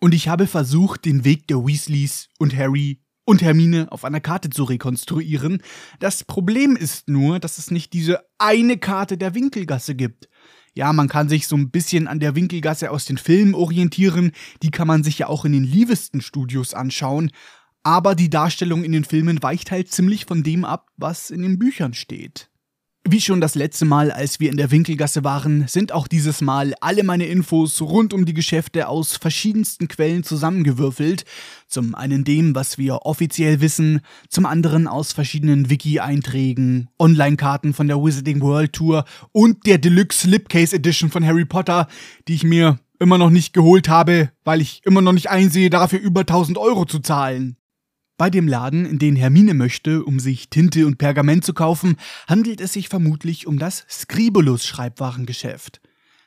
Und ich habe versucht, den Weg der Weasleys und Harry und Hermine auf einer Karte zu rekonstruieren. Das Problem ist nur, dass es nicht diese eine Karte der Winkelgasse gibt. Ja, man kann sich so ein bisschen an der Winkelgasse aus den Filmen orientieren, die kann man sich ja auch in den Lievesten Studios anschauen, aber die Darstellung in den Filmen weicht halt ziemlich von dem ab, was in den Büchern steht. Wie schon das letzte Mal, als wir in der Winkelgasse waren, sind auch dieses Mal alle meine Infos rund um die Geschäfte aus verschiedensten Quellen zusammengewürfelt. Zum einen dem, was wir offiziell wissen, zum anderen aus verschiedenen Wiki-Einträgen, Online-Karten von der Wizarding World Tour und der Deluxe Slipcase Edition von Harry Potter, die ich mir immer noch nicht geholt habe, weil ich immer noch nicht einsehe, dafür über 1000 Euro zu zahlen. Bei dem Laden, in den Hermine möchte, um sich Tinte und Pergament zu kaufen, handelt es sich vermutlich um das Scribulus Schreibwarengeschäft.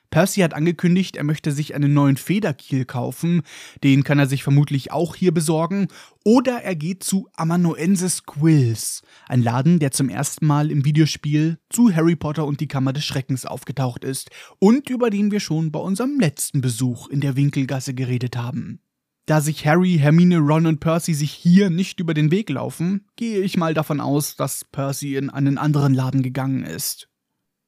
Percy hat angekündigt, er möchte sich einen neuen Federkiel kaufen, den kann er sich vermutlich auch hier besorgen, oder er geht zu Amanuensis Quills, ein Laden, der zum ersten Mal im Videospiel zu Harry Potter und die Kammer des Schreckens aufgetaucht ist und über den wir schon bei unserem letzten Besuch in der Winkelgasse geredet haben. Da sich Harry, Hermine, Ron und Percy sich hier nicht über den Weg laufen, gehe ich mal davon aus, dass Percy in einen anderen Laden gegangen ist.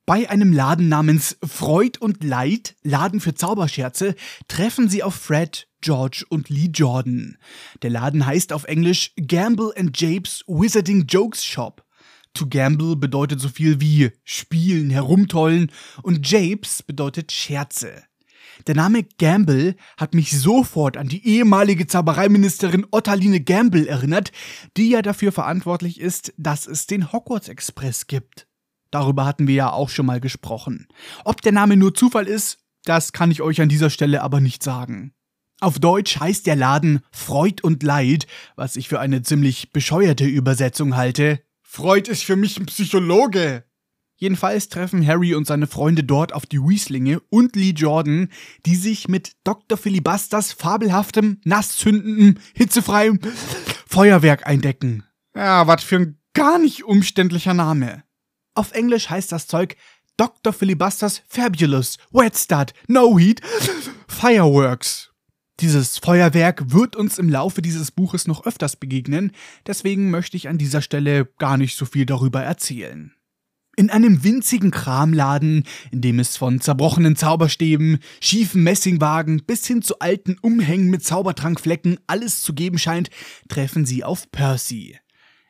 Bei einem Laden namens Freud und Leid, Laden für Zauberscherze, treffen sie auf Fred, George und Lee Jordan. Der Laden heißt auf Englisch Gamble and Japes Wizarding Jokes Shop. To gamble bedeutet so viel wie spielen, herumtollen und Japes bedeutet Scherze. Der Name Gamble hat mich sofort an die ehemalige Zaubereiministerin Ottaline Gamble erinnert, die ja dafür verantwortlich ist, dass es den Hogwarts Express gibt. Darüber hatten wir ja auch schon mal gesprochen. Ob der Name nur Zufall ist, das kann ich euch an dieser Stelle aber nicht sagen. Auf Deutsch heißt der Laden Freud und Leid, was ich für eine ziemlich bescheuerte Übersetzung halte. Freud ist für mich ein Psychologe. Jedenfalls treffen Harry und seine Freunde dort auf die Weaslinge und Lee Jordan, die sich mit Dr. Filibusters fabelhaftem, nasszündendem, hitzefreiem Feuerwerk eindecken. Ja, was für ein gar nicht umständlicher Name. Auf Englisch heißt das Zeug Dr. Filibusters Fabulous Wet Start No Heat Fireworks. Dieses Feuerwerk wird uns im Laufe dieses Buches noch öfters begegnen, deswegen möchte ich an dieser Stelle gar nicht so viel darüber erzählen. In einem winzigen Kramladen, in dem es von zerbrochenen Zauberstäben, schiefen Messingwagen bis hin zu alten Umhängen mit Zaubertrankflecken alles zu geben scheint, treffen sie auf Percy.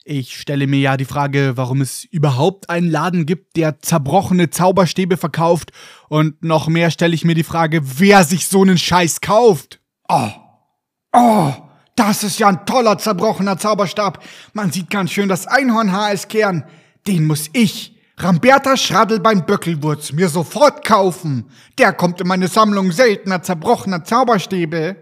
Ich stelle mir ja die Frage, warum es überhaupt einen Laden gibt, der zerbrochene Zauberstäbe verkauft, und noch mehr stelle ich mir die Frage, wer sich so einen Scheiß kauft. Oh, oh, das ist ja ein toller zerbrochener Zauberstab. Man sieht ganz schön das Einhornhaar als Kern. Den muss ich, Ramberta Schradelbein Böckelwurz mir sofort kaufen. Der kommt in meine Sammlung seltener zerbrochener Zauberstäbe.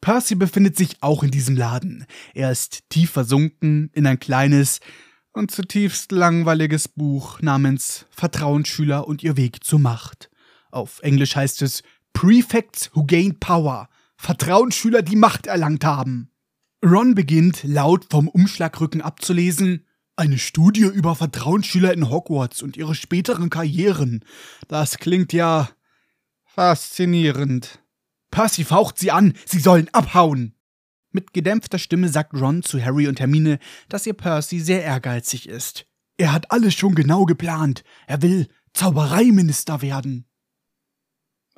Percy befindet sich auch in diesem Laden. Er ist tief versunken in ein kleines und zutiefst langweiliges Buch namens Vertrauensschüler und ihr Weg zur Macht. Auf Englisch heißt es Prefects who gain power. Vertrauensschüler, die Macht erlangt haben. Ron beginnt laut vom Umschlagrücken abzulesen eine Studie über Vertrauensschüler in Hogwarts und ihre späteren Karrieren. Das klingt ja faszinierend. Percy faucht sie an, sie sollen abhauen. Mit gedämpfter Stimme sagt Ron zu Harry und Hermine, dass ihr Percy sehr ehrgeizig ist. Er hat alles schon genau geplant. Er will Zaubereiminister werden.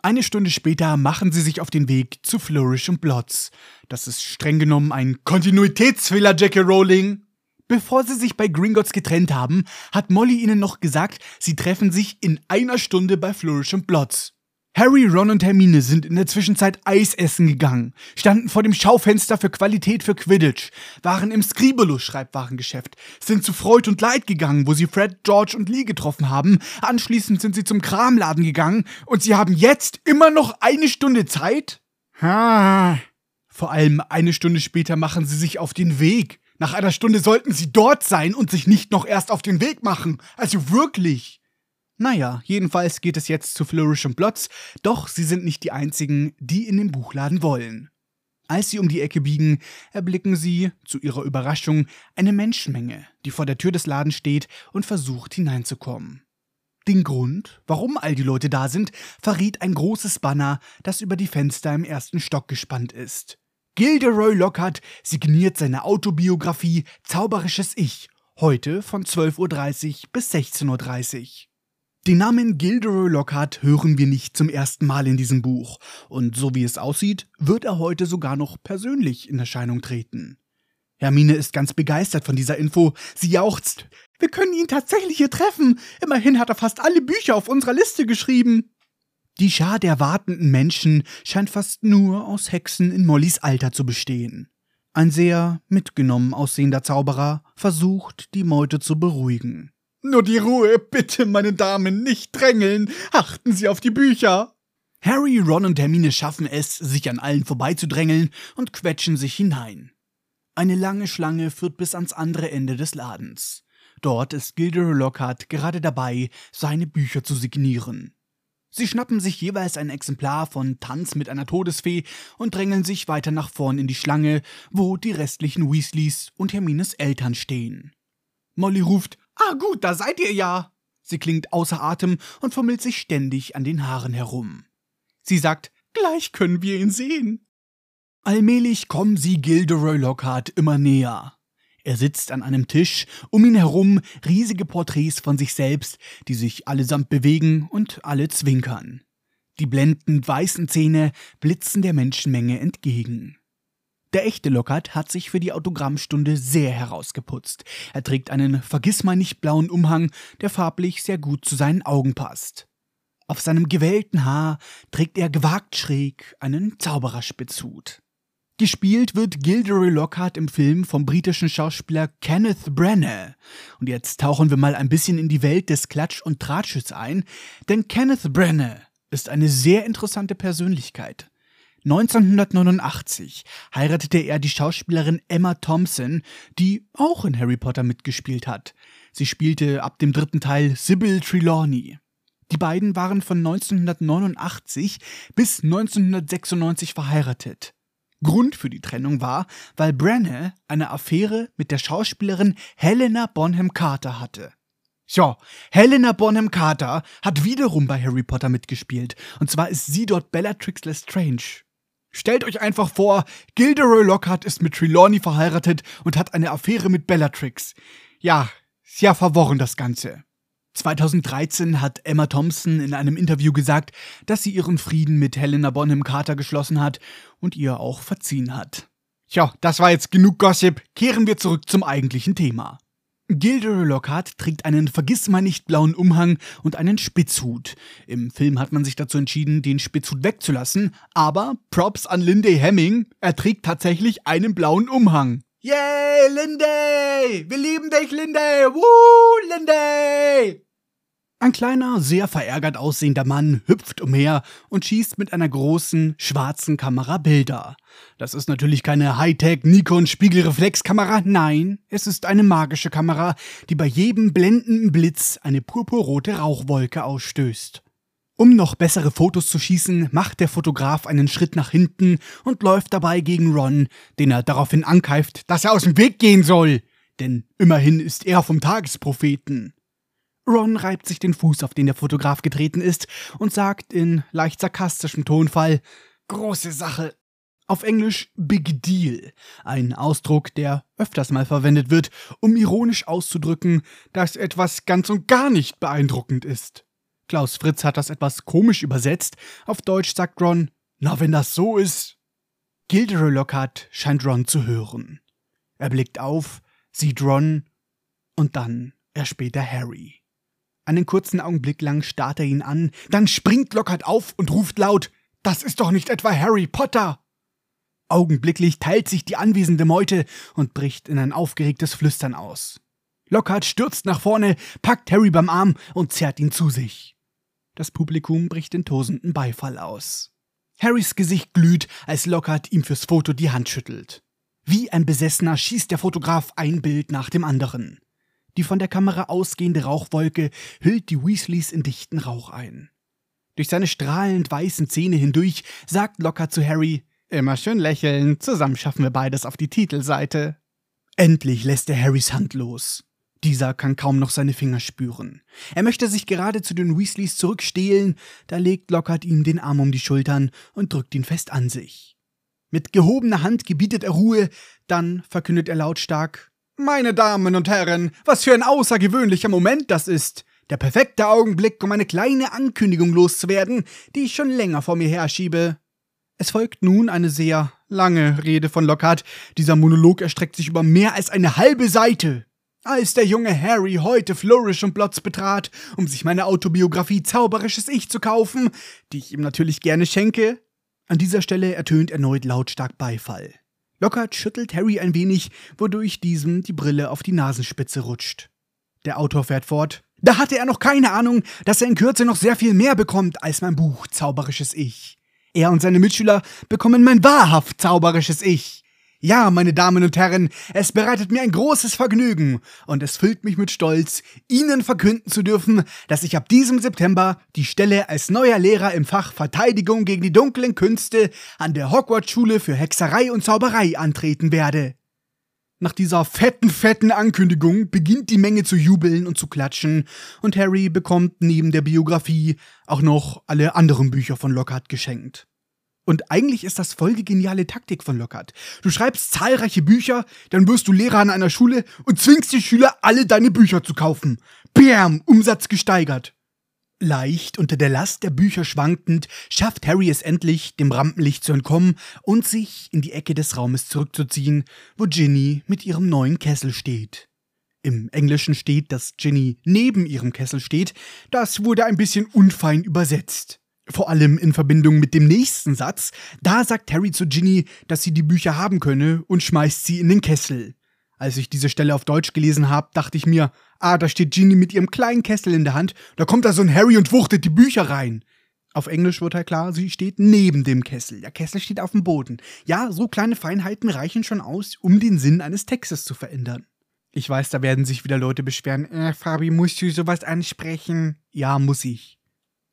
Eine Stunde später machen sie sich auf den Weg zu Flourish und Blots. Das ist streng genommen ein Kontinuitätsfehler, Jackie Rowling. Bevor sie sich bei Gringotts getrennt haben, hat Molly ihnen noch gesagt, sie treffen sich in einer Stunde bei Flourish und Blots. Harry, Ron und Hermine sind in der Zwischenzeit Eis essen gegangen, standen vor dem Schaufenster für Qualität für Quidditch, waren im Scribulus-Schreibwarengeschäft, sind zu Freud und Leid gegangen, wo sie Fred, George und Lee getroffen haben, anschließend sind sie zum Kramladen gegangen und sie haben jetzt immer noch eine Stunde Zeit? Ha. Vor allem eine Stunde später machen sie sich auf den Weg. Nach einer Stunde sollten sie dort sein und sich nicht noch erst auf den Weg machen. Also wirklich. Naja, jedenfalls geht es jetzt zu Flourish und Blots, doch sie sind nicht die einzigen, die in den Buchladen wollen. Als sie um die Ecke biegen, erblicken sie, zu ihrer Überraschung, eine Menschenmenge, die vor der Tür des Ladens steht und versucht hineinzukommen. Den Grund, warum all die Leute da sind, verriet ein großes Banner, das über die Fenster im ersten Stock gespannt ist. Gilderoy Lockhart signiert seine Autobiografie Zauberisches Ich, heute von 12.30 Uhr bis 16.30 Uhr. Den Namen Gilderoy Lockhart hören wir nicht zum ersten Mal in diesem Buch, und so wie es aussieht, wird er heute sogar noch persönlich in Erscheinung treten. Hermine ist ganz begeistert von dieser Info. Sie jauchzt. Wir können ihn tatsächlich hier treffen. Immerhin hat er fast alle Bücher auf unserer Liste geschrieben. Die Schar der wartenden Menschen scheint fast nur aus Hexen in Mollys Alter zu bestehen. Ein sehr mitgenommen aussehender Zauberer versucht, die Meute zu beruhigen. Nur die Ruhe, bitte, meine Damen, nicht drängeln. Achten Sie auf die Bücher. Harry, Ron und Hermine schaffen es, sich an allen vorbeizudrängeln und quetschen sich hinein. Eine lange Schlange führt bis ans andere Ende des Ladens. Dort ist Gilderoy Lockhart gerade dabei, seine Bücher zu signieren. Sie schnappen sich jeweils ein Exemplar von Tanz mit einer Todesfee und drängeln sich weiter nach vorn in die Schlange, wo die restlichen Weasleys und Hermines Eltern stehen. Molly ruft, Ah gut, da seid ihr ja. Sie klingt außer Atem und fummelt sich ständig an den Haaren herum. Sie sagt, gleich können wir ihn sehen. Allmählich kommen sie Gilderoy Lockhart immer näher. Er sitzt an einem Tisch, um ihn herum riesige Porträts von sich selbst, die sich allesamt bewegen und alle zwinkern. Die blendend weißen Zähne blitzen der Menschenmenge entgegen. Der echte Lockhart hat sich für die Autogrammstunde sehr herausgeputzt. Er trägt einen vergissmeinnicht blauen Umhang, der farblich sehr gut zu seinen Augen passt. Auf seinem gewellten Haar trägt er gewagt schräg einen Zaubererspitzhut. Gespielt wird Gilderoy Lockhart im Film vom britischen Schauspieler Kenneth Branagh. Und jetzt tauchen wir mal ein bisschen in die Welt des Klatsch- und Tratsches ein, denn Kenneth Branagh ist eine sehr interessante Persönlichkeit. 1989 heiratete er die Schauspielerin Emma Thompson, die auch in Harry Potter mitgespielt hat. Sie spielte ab dem dritten Teil Sybil Trelawney. Die beiden waren von 1989 bis 1996 verheiratet. Grund für die Trennung war, weil Branagh eine Affäre mit der Schauspielerin Helena Bonham Carter hatte. So, Helena Bonham Carter hat wiederum bei Harry Potter mitgespielt. Und zwar ist sie dort Bellatrix Lestrange. Stellt euch einfach vor, Gilderoy Lockhart ist mit Trelawney verheiratet und hat eine Affäre mit Bellatrix. Ja, sehr verworren das Ganze. 2013 hat Emma Thompson in einem Interview gesagt, dass sie ihren Frieden mit Helena Bonham Carter geschlossen hat und ihr auch verziehen hat. Tja, das war jetzt genug Gossip. Kehren wir zurück zum eigentlichen Thema. Gilderoy Lockhart trägt einen vergissmeinnicht blauen Umhang und einen Spitzhut. Im Film hat man sich dazu entschieden, den Spitzhut wegzulassen, aber Props an Linday Hemming, er trägt tatsächlich einen blauen Umhang. Yay, Linday! Wir lieben dich, Linday! Woo, Linday! Ein kleiner, sehr verärgert aussehender Mann hüpft umher und schießt mit einer großen, schwarzen Kamera Bilder. Das ist natürlich keine Hightech Nikon Spiegelreflexkamera, nein, es ist eine magische Kamera, die bei jedem blendenden Blitz eine purpurrote Rauchwolke ausstößt. Um noch bessere Fotos zu schießen, macht der Fotograf einen Schritt nach hinten und läuft dabei gegen Ron, den er daraufhin ankeift, dass er aus dem Weg gehen soll. Denn immerhin ist er vom Tagespropheten. Ron reibt sich den Fuß, auf den der Fotograf getreten ist, und sagt in leicht sarkastischem Tonfall Große Sache. Auf Englisch Big Deal, ein Ausdruck, der öfters mal verwendet wird, um ironisch auszudrücken, dass etwas ganz und gar nicht beeindruckend ist. Klaus Fritz hat das etwas komisch übersetzt. Auf Deutsch sagt Ron, na wenn das so ist. Gilderoy Lockhart scheint Ron zu hören. Er blickt auf, sieht Ron und dann er Harry. Einen kurzen Augenblick lang starrt er ihn an, dann springt Lockhart auf und ruft laut: Das ist doch nicht etwa Harry Potter! Augenblicklich teilt sich die anwesende Meute und bricht in ein aufgeregtes Flüstern aus. Lockhart stürzt nach vorne, packt Harry beim Arm und zerrt ihn zu sich. Das Publikum bricht in tosenden Beifall aus. Harrys Gesicht glüht, als Lockhart ihm fürs Foto die Hand schüttelt. Wie ein Besessener schießt der Fotograf ein Bild nach dem anderen. Die von der Kamera ausgehende Rauchwolke hüllt die Weasleys in dichten Rauch ein. Durch seine strahlend weißen Zähne hindurch sagt Locker zu Harry: Immer schön lächeln, zusammen schaffen wir beides auf die Titelseite. Endlich lässt er Harrys Hand los. Dieser kann kaum noch seine Finger spüren. Er möchte sich gerade zu den Weasleys zurückstehlen, da legt Lockhart ihm den Arm um die Schultern und drückt ihn fest an sich. Mit gehobener Hand gebietet er Ruhe, dann verkündet er lautstark meine Damen und Herren, was für ein außergewöhnlicher Moment das ist. Der perfekte Augenblick, um eine kleine Ankündigung loszuwerden, die ich schon länger vor mir herschiebe. Es folgt nun eine sehr Lange Rede von Lockhart. Dieser Monolog erstreckt sich über mehr als eine halbe Seite. Als der junge Harry heute Flourish und Blotz betrat, um sich meine Autobiografie Zauberisches Ich zu kaufen, die ich ihm natürlich gerne schenke, an dieser Stelle ertönt erneut lautstark Beifall. Lockhart schüttelt Harry ein wenig, wodurch diesem die Brille auf die Nasenspitze rutscht. Der Autor fährt fort. Da hatte er noch keine Ahnung, dass er in Kürze noch sehr viel mehr bekommt als mein Buch Zauberisches Ich. Er und seine Mitschüler bekommen mein wahrhaft zauberisches Ich. Ja, meine Damen und Herren, es bereitet mir ein großes Vergnügen und es füllt mich mit Stolz, Ihnen verkünden zu dürfen, dass ich ab diesem September die Stelle als neuer Lehrer im Fach Verteidigung gegen die dunklen Künste an der Hogwarts-Schule für Hexerei und Zauberei antreten werde. Nach dieser fetten, fetten Ankündigung beginnt die Menge zu jubeln und zu klatschen und Harry bekommt neben der Biografie auch noch alle anderen Bücher von Lockhart geschenkt. Und eigentlich ist das voll die geniale Taktik von Lockhart. Du schreibst zahlreiche Bücher, dann wirst du Lehrer an einer Schule und zwingst die Schüler, alle deine Bücher zu kaufen. Bam, Umsatz gesteigert. Leicht unter der Last der Bücher schwankend, schafft Harry es endlich, dem Rampenlicht zu entkommen und sich in die Ecke des Raumes zurückzuziehen, wo Ginny mit ihrem neuen Kessel steht. Im Englischen steht, dass Ginny neben ihrem Kessel steht. Das wurde ein bisschen unfein übersetzt. Vor allem in Verbindung mit dem nächsten Satz. Da sagt Harry zu Ginny, dass sie die Bücher haben könne und schmeißt sie in den Kessel. Als ich diese Stelle auf Deutsch gelesen habe, dachte ich mir, ah, da steht Ginny mit ihrem kleinen Kessel in der Hand, da kommt da so ein Harry und wuchtet die Bücher rein. Auf Englisch wird halt klar, sie steht neben dem Kessel. Der Kessel steht auf dem Boden. Ja, so kleine Feinheiten reichen schon aus, um den Sinn eines Textes zu verändern. Ich weiß, da werden sich wieder Leute beschweren. Äh, Fabi, musst du sowas ansprechen? Ja, muss ich.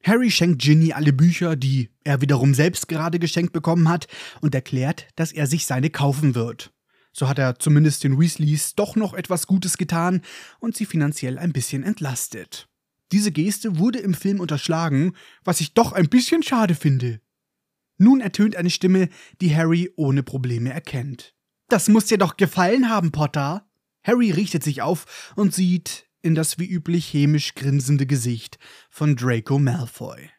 Harry schenkt Ginny alle Bücher, die er wiederum selbst gerade geschenkt bekommen hat, und erklärt, dass er sich seine kaufen wird. So hat er zumindest den Weasleys doch noch etwas Gutes getan und sie finanziell ein bisschen entlastet. Diese Geste wurde im Film unterschlagen, was ich doch ein bisschen schade finde. Nun ertönt eine Stimme, die Harry ohne Probleme erkennt. Das muss dir doch gefallen haben, Potter. Harry richtet sich auf und sieht in das wie üblich hämisch grinsende Gesicht von Draco Malfoy.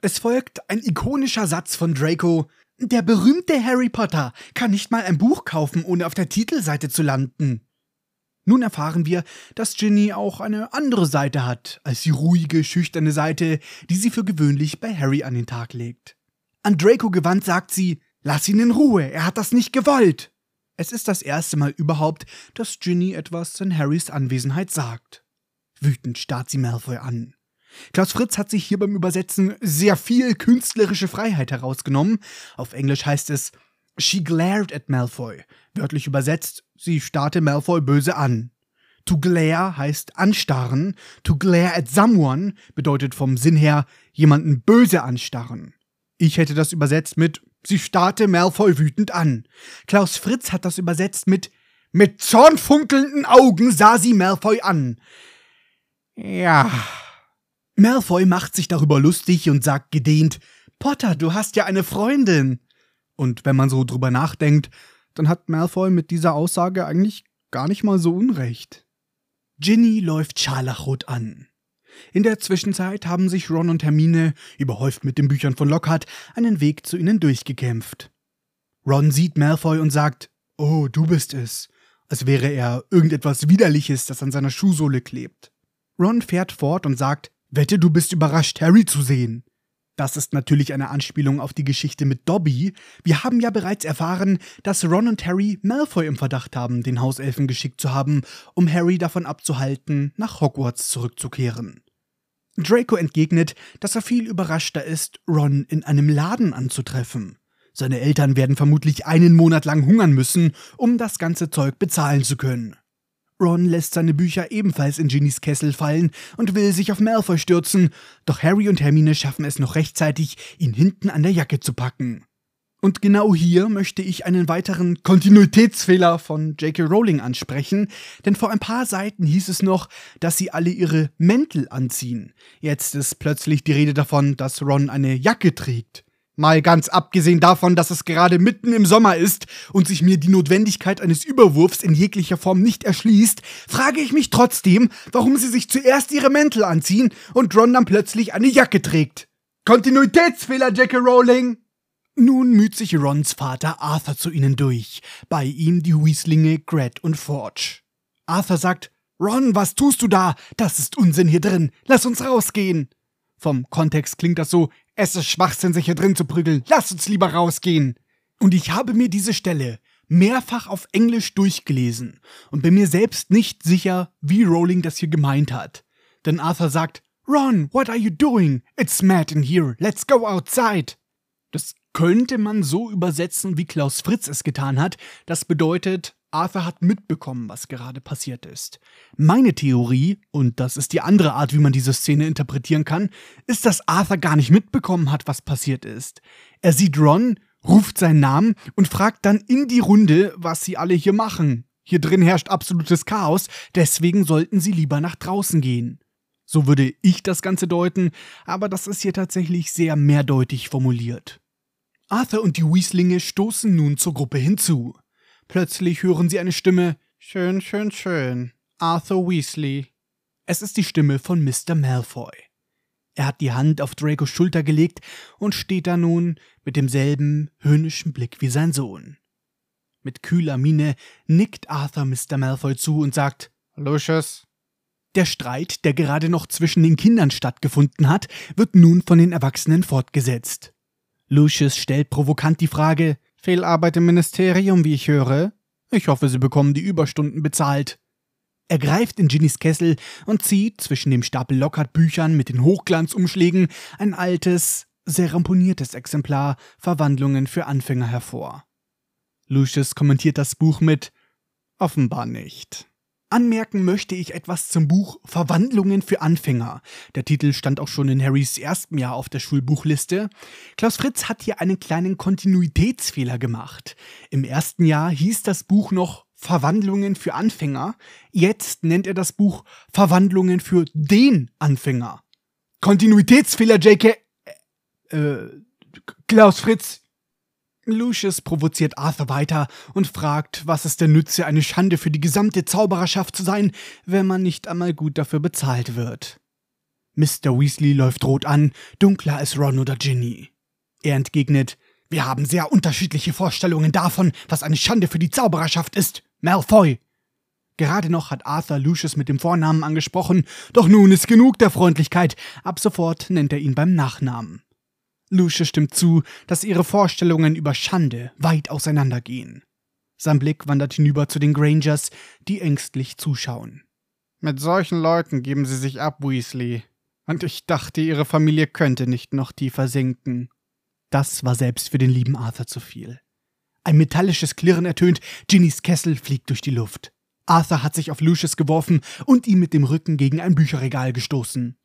Es folgt ein ikonischer Satz von Draco, der berühmte Harry Potter kann nicht mal ein Buch kaufen, ohne auf der Titelseite zu landen. Nun erfahren wir, dass Ginny auch eine andere Seite hat, als die ruhige, schüchterne Seite, die sie für gewöhnlich bei Harry an den Tag legt. An Draco gewandt sagt sie, lass ihn in Ruhe, er hat das nicht gewollt. Es ist das erste Mal überhaupt, dass Ginny etwas in Harrys Anwesenheit sagt. Wütend starrt sie Malfoy an. Klaus Fritz hat sich hier beim Übersetzen sehr viel künstlerische Freiheit herausgenommen. Auf Englisch heißt es She glared at Malfoy. Wörtlich übersetzt, sie starrte Malfoy böse an. To glare heißt anstarren. To glare at someone bedeutet vom Sinn her jemanden böse anstarren. Ich hätte das übersetzt mit Sie starrte Malfoy wütend an. Klaus Fritz hat das übersetzt mit Mit zornfunkelnden Augen sah sie Malfoy an. Ja, Malfoy macht sich darüber lustig und sagt gedehnt, Potter, du hast ja eine Freundin. Und wenn man so drüber nachdenkt, dann hat Malfoy mit dieser Aussage eigentlich gar nicht mal so unrecht. Ginny läuft scharlachrot an. In der Zwischenzeit haben sich Ron und Hermine, überhäuft mit den Büchern von Lockhart, einen Weg zu ihnen durchgekämpft. Ron sieht Malfoy und sagt, Oh, du bist es, als wäre er irgendetwas Widerliches, das an seiner Schuhsohle klebt. Ron fährt fort und sagt, Wette, du bist überrascht, Harry zu sehen. Das ist natürlich eine Anspielung auf die Geschichte mit Dobby. Wir haben ja bereits erfahren, dass Ron und Harry Malfoy im Verdacht haben, den Hauselfen geschickt zu haben, um Harry davon abzuhalten, nach Hogwarts zurückzukehren. Draco entgegnet, dass er viel überraschter ist, Ron in einem Laden anzutreffen. Seine Eltern werden vermutlich einen Monat lang hungern müssen, um das ganze Zeug bezahlen zu können. Ron lässt seine Bücher ebenfalls in Ginnys Kessel fallen und will sich auf Malfoy stürzen, doch Harry und Hermine schaffen es noch rechtzeitig, ihn hinten an der Jacke zu packen. Und genau hier möchte ich einen weiteren Kontinuitätsfehler von J.K. Rowling ansprechen, denn vor ein paar Seiten hieß es noch, dass sie alle ihre Mäntel anziehen. Jetzt ist plötzlich die Rede davon, dass Ron eine Jacke trägt. Mal ganz abgesehen davon, dass es gerade mitten im Sommer ist und sich mir die Notwendigkeit eines Überwurfs in jeglicher Form nicht erschließt, frage ich mich trotzdem, warum sie sich zuerst ihre Mäntel anziehen und Ron dann plötzlich eine Jacke trägt. Kontinuitätsfehler, Jackie Rowling! Nun müht sich Rons Vater Arthur zu ihnen durch, bei ihm die Weaslinge Gret und Forge. Arthur sagt, Ron, was tust du da? Das ist Unsinn hier drin. Lass uns rausgehen. Vom Kontext klingt das so, es ist Schwachsinn, sich hier drin zu prügeln. Lass uns lieber rausgehen. Und ich habe mir diese Stelle mehrfach auf Englisch durchgelesen und bin mir selbst nicht sicher, wie Rowling das hier gemeint hat. Denn Arthur sagt, Ron, what are you doing? It's mad in here. Let's go outside. Das könnte man so übersetzen, wie Klaus Fritz es getan hat. Das bedeutet, Arthur hat mitbekommen, was gerade passiert ist. Meine Theorie, und das ist die andere Art, wie man diese Szene interpretieren kann, ist, dass Arthur gar nicht mitbekommen hat, was passiert ist. Er sieht Ron, ruft seinen Namen und fragt dann in die Runde, was sie alle hier machen. Hier drin herrscht absolutes Chaos, deswegen sollten sie lieber nach draußen gehen. So würde ich das Ganze deuten, aber das ist hier tatsächlich sehr mehrdeutig formuliert. Arthur und die Weaslinge stoßen nun zur Gruppe hinzu. Plötzlich hören sie eine Stimme. Schön, schön, schön. Arthur Weasley. Es ist die Stimme von Mr. Malfoy. Er hat die Hand auf Dracos Schulter gelegt und steht da nun mit demselben höhnischen Blick wie sein Sohn. Mit kühler Miene nickt Arthur Mr. Malfoy zu und sagt: Lucius. Der Streit, der gerade noch zwischen den Kindern stattgefunden hat, wird nun von den Erwachsenen fortgesetzt. Lucius stellt provokant die Frage: Fehlarbeit im Ministerium, wie ich höre? Ich hoffe, Sie bekommen die Überstunden bezahlt. Er greift in Ginnys Kessel und zieht zwischen dem Stapel Lockhart-Büchern mit den Hochglanzumschlägen ein altes, sehr ramponiertes Exemplar Verwandlungen für Anfänger hervor. Lucius kommentiert das Buch mit Offenbar nicht. Anmerken möchte ich etwas zum Buch Verwandlungen für Anfänger. Der Titel stand auch schon in Harrys ersten Jahr auf der Schulbuchliste. Klaus Fritz hat hier einen kleinen Kontinuitätsfehler gemacht. Im ersten Jahr hieß das Buch noch Verwandlungen für Anfänger. Jetzt nennt er das Buch Verwandlungen für den Anfänger. Kontinuitätsfehler, JK. Äh, Klaus Fritz, Lucius provoziert Arthur weiter und fragt, was es denn nütze, eine Schande für die gesamte Zaubererschaft zu sein, wenn man nicht einmal gut dafür bezahlt wird. Mr. Weasley läuft rot an, dunkler als Ron oder Ginny. Er entgegnet, wir haben sehr unterschiedliche Vorstellungen davon, was eine Schande für die Zaubererschaft ist. Malfoy! Gerade noch hat Arthur Lucius mit dem Vornamen angesprochen, doch nun ist genug der Freundlichkeit. Ab sofort nennt er ihn beim Nachnamen. Lucius stimmt zu, dass ihre Vorstellungen über Schande weit auseinandergehen. Sein Blick wandert hinüber zu den Grangers, die ängstlich zuschauen. Mit solchen Leuten geben sie sich ab, Weasley. Und ich dachte, ihre Familie könnte nicht noch tiefer sinken. Das war selbst für den lieben Arthur zu viel. Ein metallisches Klirren ertönt, Ginnys Kessel fliegt durch die Luft. Arthur hat sich auf Lucius geworfen und ihn mit dem Rücken gegen ein Bücherregal gestoßen.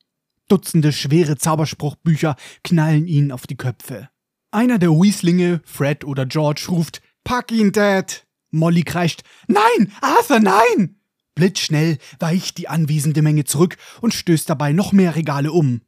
Dutzende schwere Zauberspruchbücher knallen ihnen auf die Köpfe. Einer der Weaslinge, Fred oder George, ruft Pack ihn, Dad! Molly kreischt Nein, Arthur, nein! Blitzschnell weicht die anwesende Menge zurück und stößt dabei noch mehr Regale um.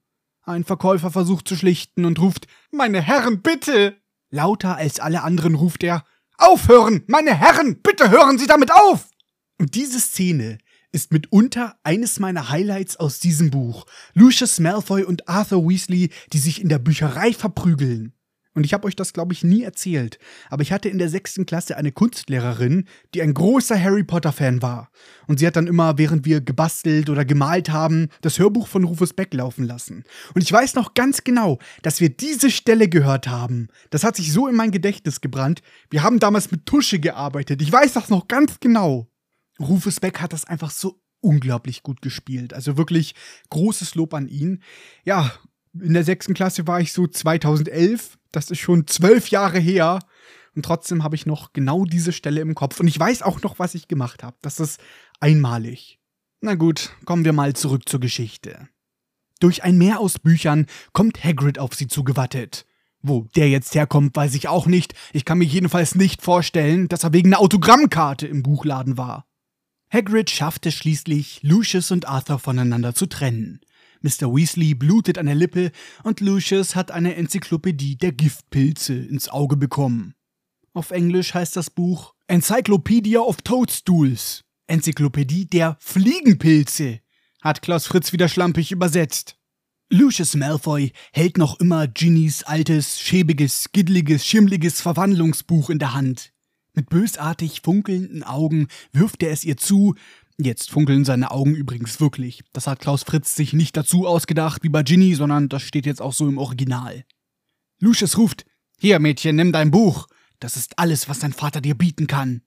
Ein Verkäufer versucht zu schlichten und ruft Meine Herren, bitte! Lauter als alle anderen ruft er Aufhören! Meine Herren, bitte hören Sie damit auf! Und diese Szene ist mitunter eines meiner Highlights aus diesem Buch. Lucius Malfoy und Arthur Weasley, die sich in der Bücherei verprügeln. Und ich habe euch das, glaube ich, nie erzählt. Aber ich hatte in der sechsten Klasse eine Kunstlehrerin, die ein großer Harry Potter-Fan war. Und sie hat dann immer, während wir gebastelt oder gemalt haben, das Hörbuch von Rufus Beck laufen lassen. Und ich weiß noch ganz genau, dass wir diese Stelle gehört haben. Das hat sich so in mein Gedächtnis gebrannt. Wir haben damals mit Tusche gearbeitet. Ich weiß das noch ganz genau. Rufus Beck hat das einfach so unglaublich gut gespielt. Also wirklich großes Lob an ihn. Ja, in der sechsten Klasse war ich so 2011. Das ist schon zwölf Jahre her. Und trotzdem habe ich noch genau diese Stelle im Kopf. Und ich weiß auch noch, was ich gemacht habe. Das ist einmalig. Na gut, kommen wir mal zurück zur Geschichte. Durch ein Meer aus Büchern kommt Hagrid auf sie zugewattet. Wo der jetzt herkommt, weiß ich auch nicht. Ich kann mir jedenfalls nicht vorstellen, dass er wegen einer Autogrammkarte im Buchladen war. Hagrid schafft es schließlich, Lucius und Arthur voneinander zu trennen. Mr. Weasley blutet an der Lippe und Lucius hat eine Enzyklopädie der Giftpilze ins Auge bekommen. Auf Englisch heißt das Buch Encyclopedia of Toadstools. Enzyklopädie der Fliegenpilze, hat Klaus Fritz wieder schlampig übersetzt. Lucius Malfoy hält noch immer Ginnys altes, schäbiges, giddliges, schimmliges Verwandlungsbuch in der Hand. Mit bösartig funkelnden Augen wirft er es ihr zu. Jetzt funkeln seine Augen übrigens wirklich. Das hat Klaus Fritz sich nicht dazu ausgedacht wie bei Ginny, sondern das steht jetzt auch so im Original. Lucius ruft: Hier, Mädchen, nimm dein Buch. Das ist alles, was dein Vater dir bieten kann.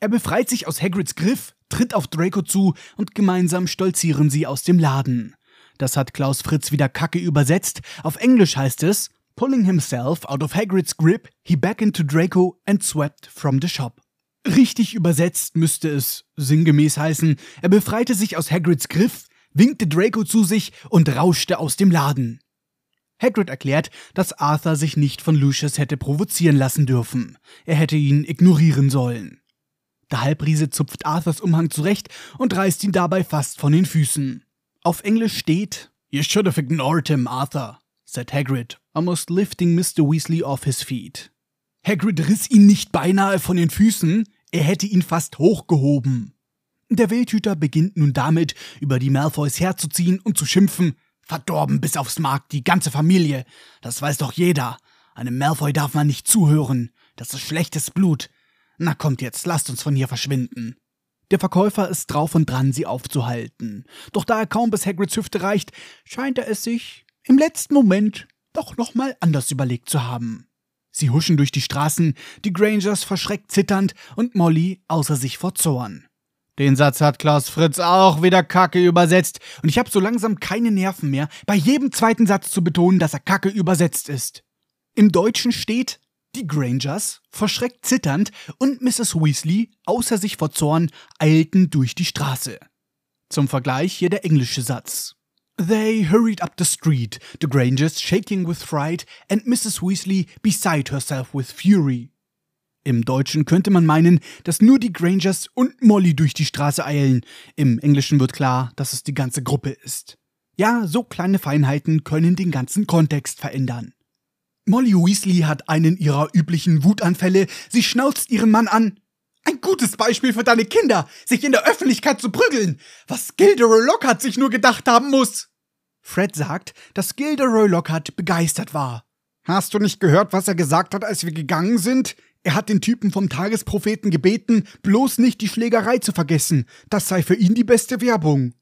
Er befreit sich aus Hagrids Griff, tritt auf Draco zu und gemeinsam stolzieren sie aus dem Laden. Das hat Klaus Fritz wieder kacke übersetzt. Auf Englisch heißt es, Pulling himself out of Hagrid's grip, he beckoned to Draco and swept from the shop. Richtig übersetzt müsste es sinngemäß heißen, er befreite sich aus Hagrids Griff, winkte Draco zu sich und rauschte aus dem Laden. Hagrid erklärt, dass Arthur sich nicht von Lucius hätte provozieren lassen dürfen. Er hätte ihn ignorieren sollen. Der Halbriese zupft Arthurs Umhang zurecht und reißt ihn dabei fast von den Füßen. Auf Englisch steht, You should have ignored him, Arthur, said Hagrid, almost lifting Mr. Weasley off his feet. Hagrid riss ihn nicht beinahe von den Füßen, er hätte ihn fast hochgehoben. Der Wildhüter beginnt nun damit, über die Malfoys herzuziehen und zu schimpfen. Verdorben bis aufs Mark, die ganze Familie. Das weiß doch jeder. Einem Malfoy darf man nicht zuhören. Das ist schlechtes Blut. Na kommt jetzt, lasst uns von hier verschwinden. Der Verkäufer ist drauf und dran, sie aufzuhalten. Doch da er kaum bis Hagrids Hüfte reicht, scheint er es sich im letzten Moment doch nochmal anders überlegt zu haben. Sie huschen durch die Straßen, die Grangers verschreckt zitternd und Molly außer sich vor Zorn. Den Satz hat Klaus Fritz auch wieder Kacke übersetzt und ich habe so langsam keine Nerven mehr, bei jedem zweiten Satz zu betonen, dass er Kacke übersetzt ist. Im Deutschen steht die Grangers, verschreckt zitternd, und Mrs. Weasley, außer sich vor Zorn, eilten durch die Straße. Zum Vergleich hier der englische Satz. They hurried up the street, the Grangers shaking with fright and Mrs. Weasley beside herself with fury. Im Deutschen könnte man meinen, dass nur die Grangers und Molly durch die Straße eilen. Im Englischen wird klar, dass es die ganze Gruppe ist. Ja, so kleine Feinheiten können den ganzen Kontext verändern. Molly Weasley hat einen ihrer üblichen Wutanfälle. Sie schnauzt ihren Mann an. Ein gutes Beispiel für deine Kinder, sich in der Öffentlichkeit zu prügeln. Was Gilderoy Lockhart sich nur gedacht haben muss. Fred sagt, dass Gilderoy Lockhart begeistert war. Hast du nicht gehört, was er gesagt hat, als wir gegangen sind? Er hat den Typen vom Tagespropheten gebeten, bloß nicht die Schlägerei zu vergessen. Das sei für ihn die beste Werbung.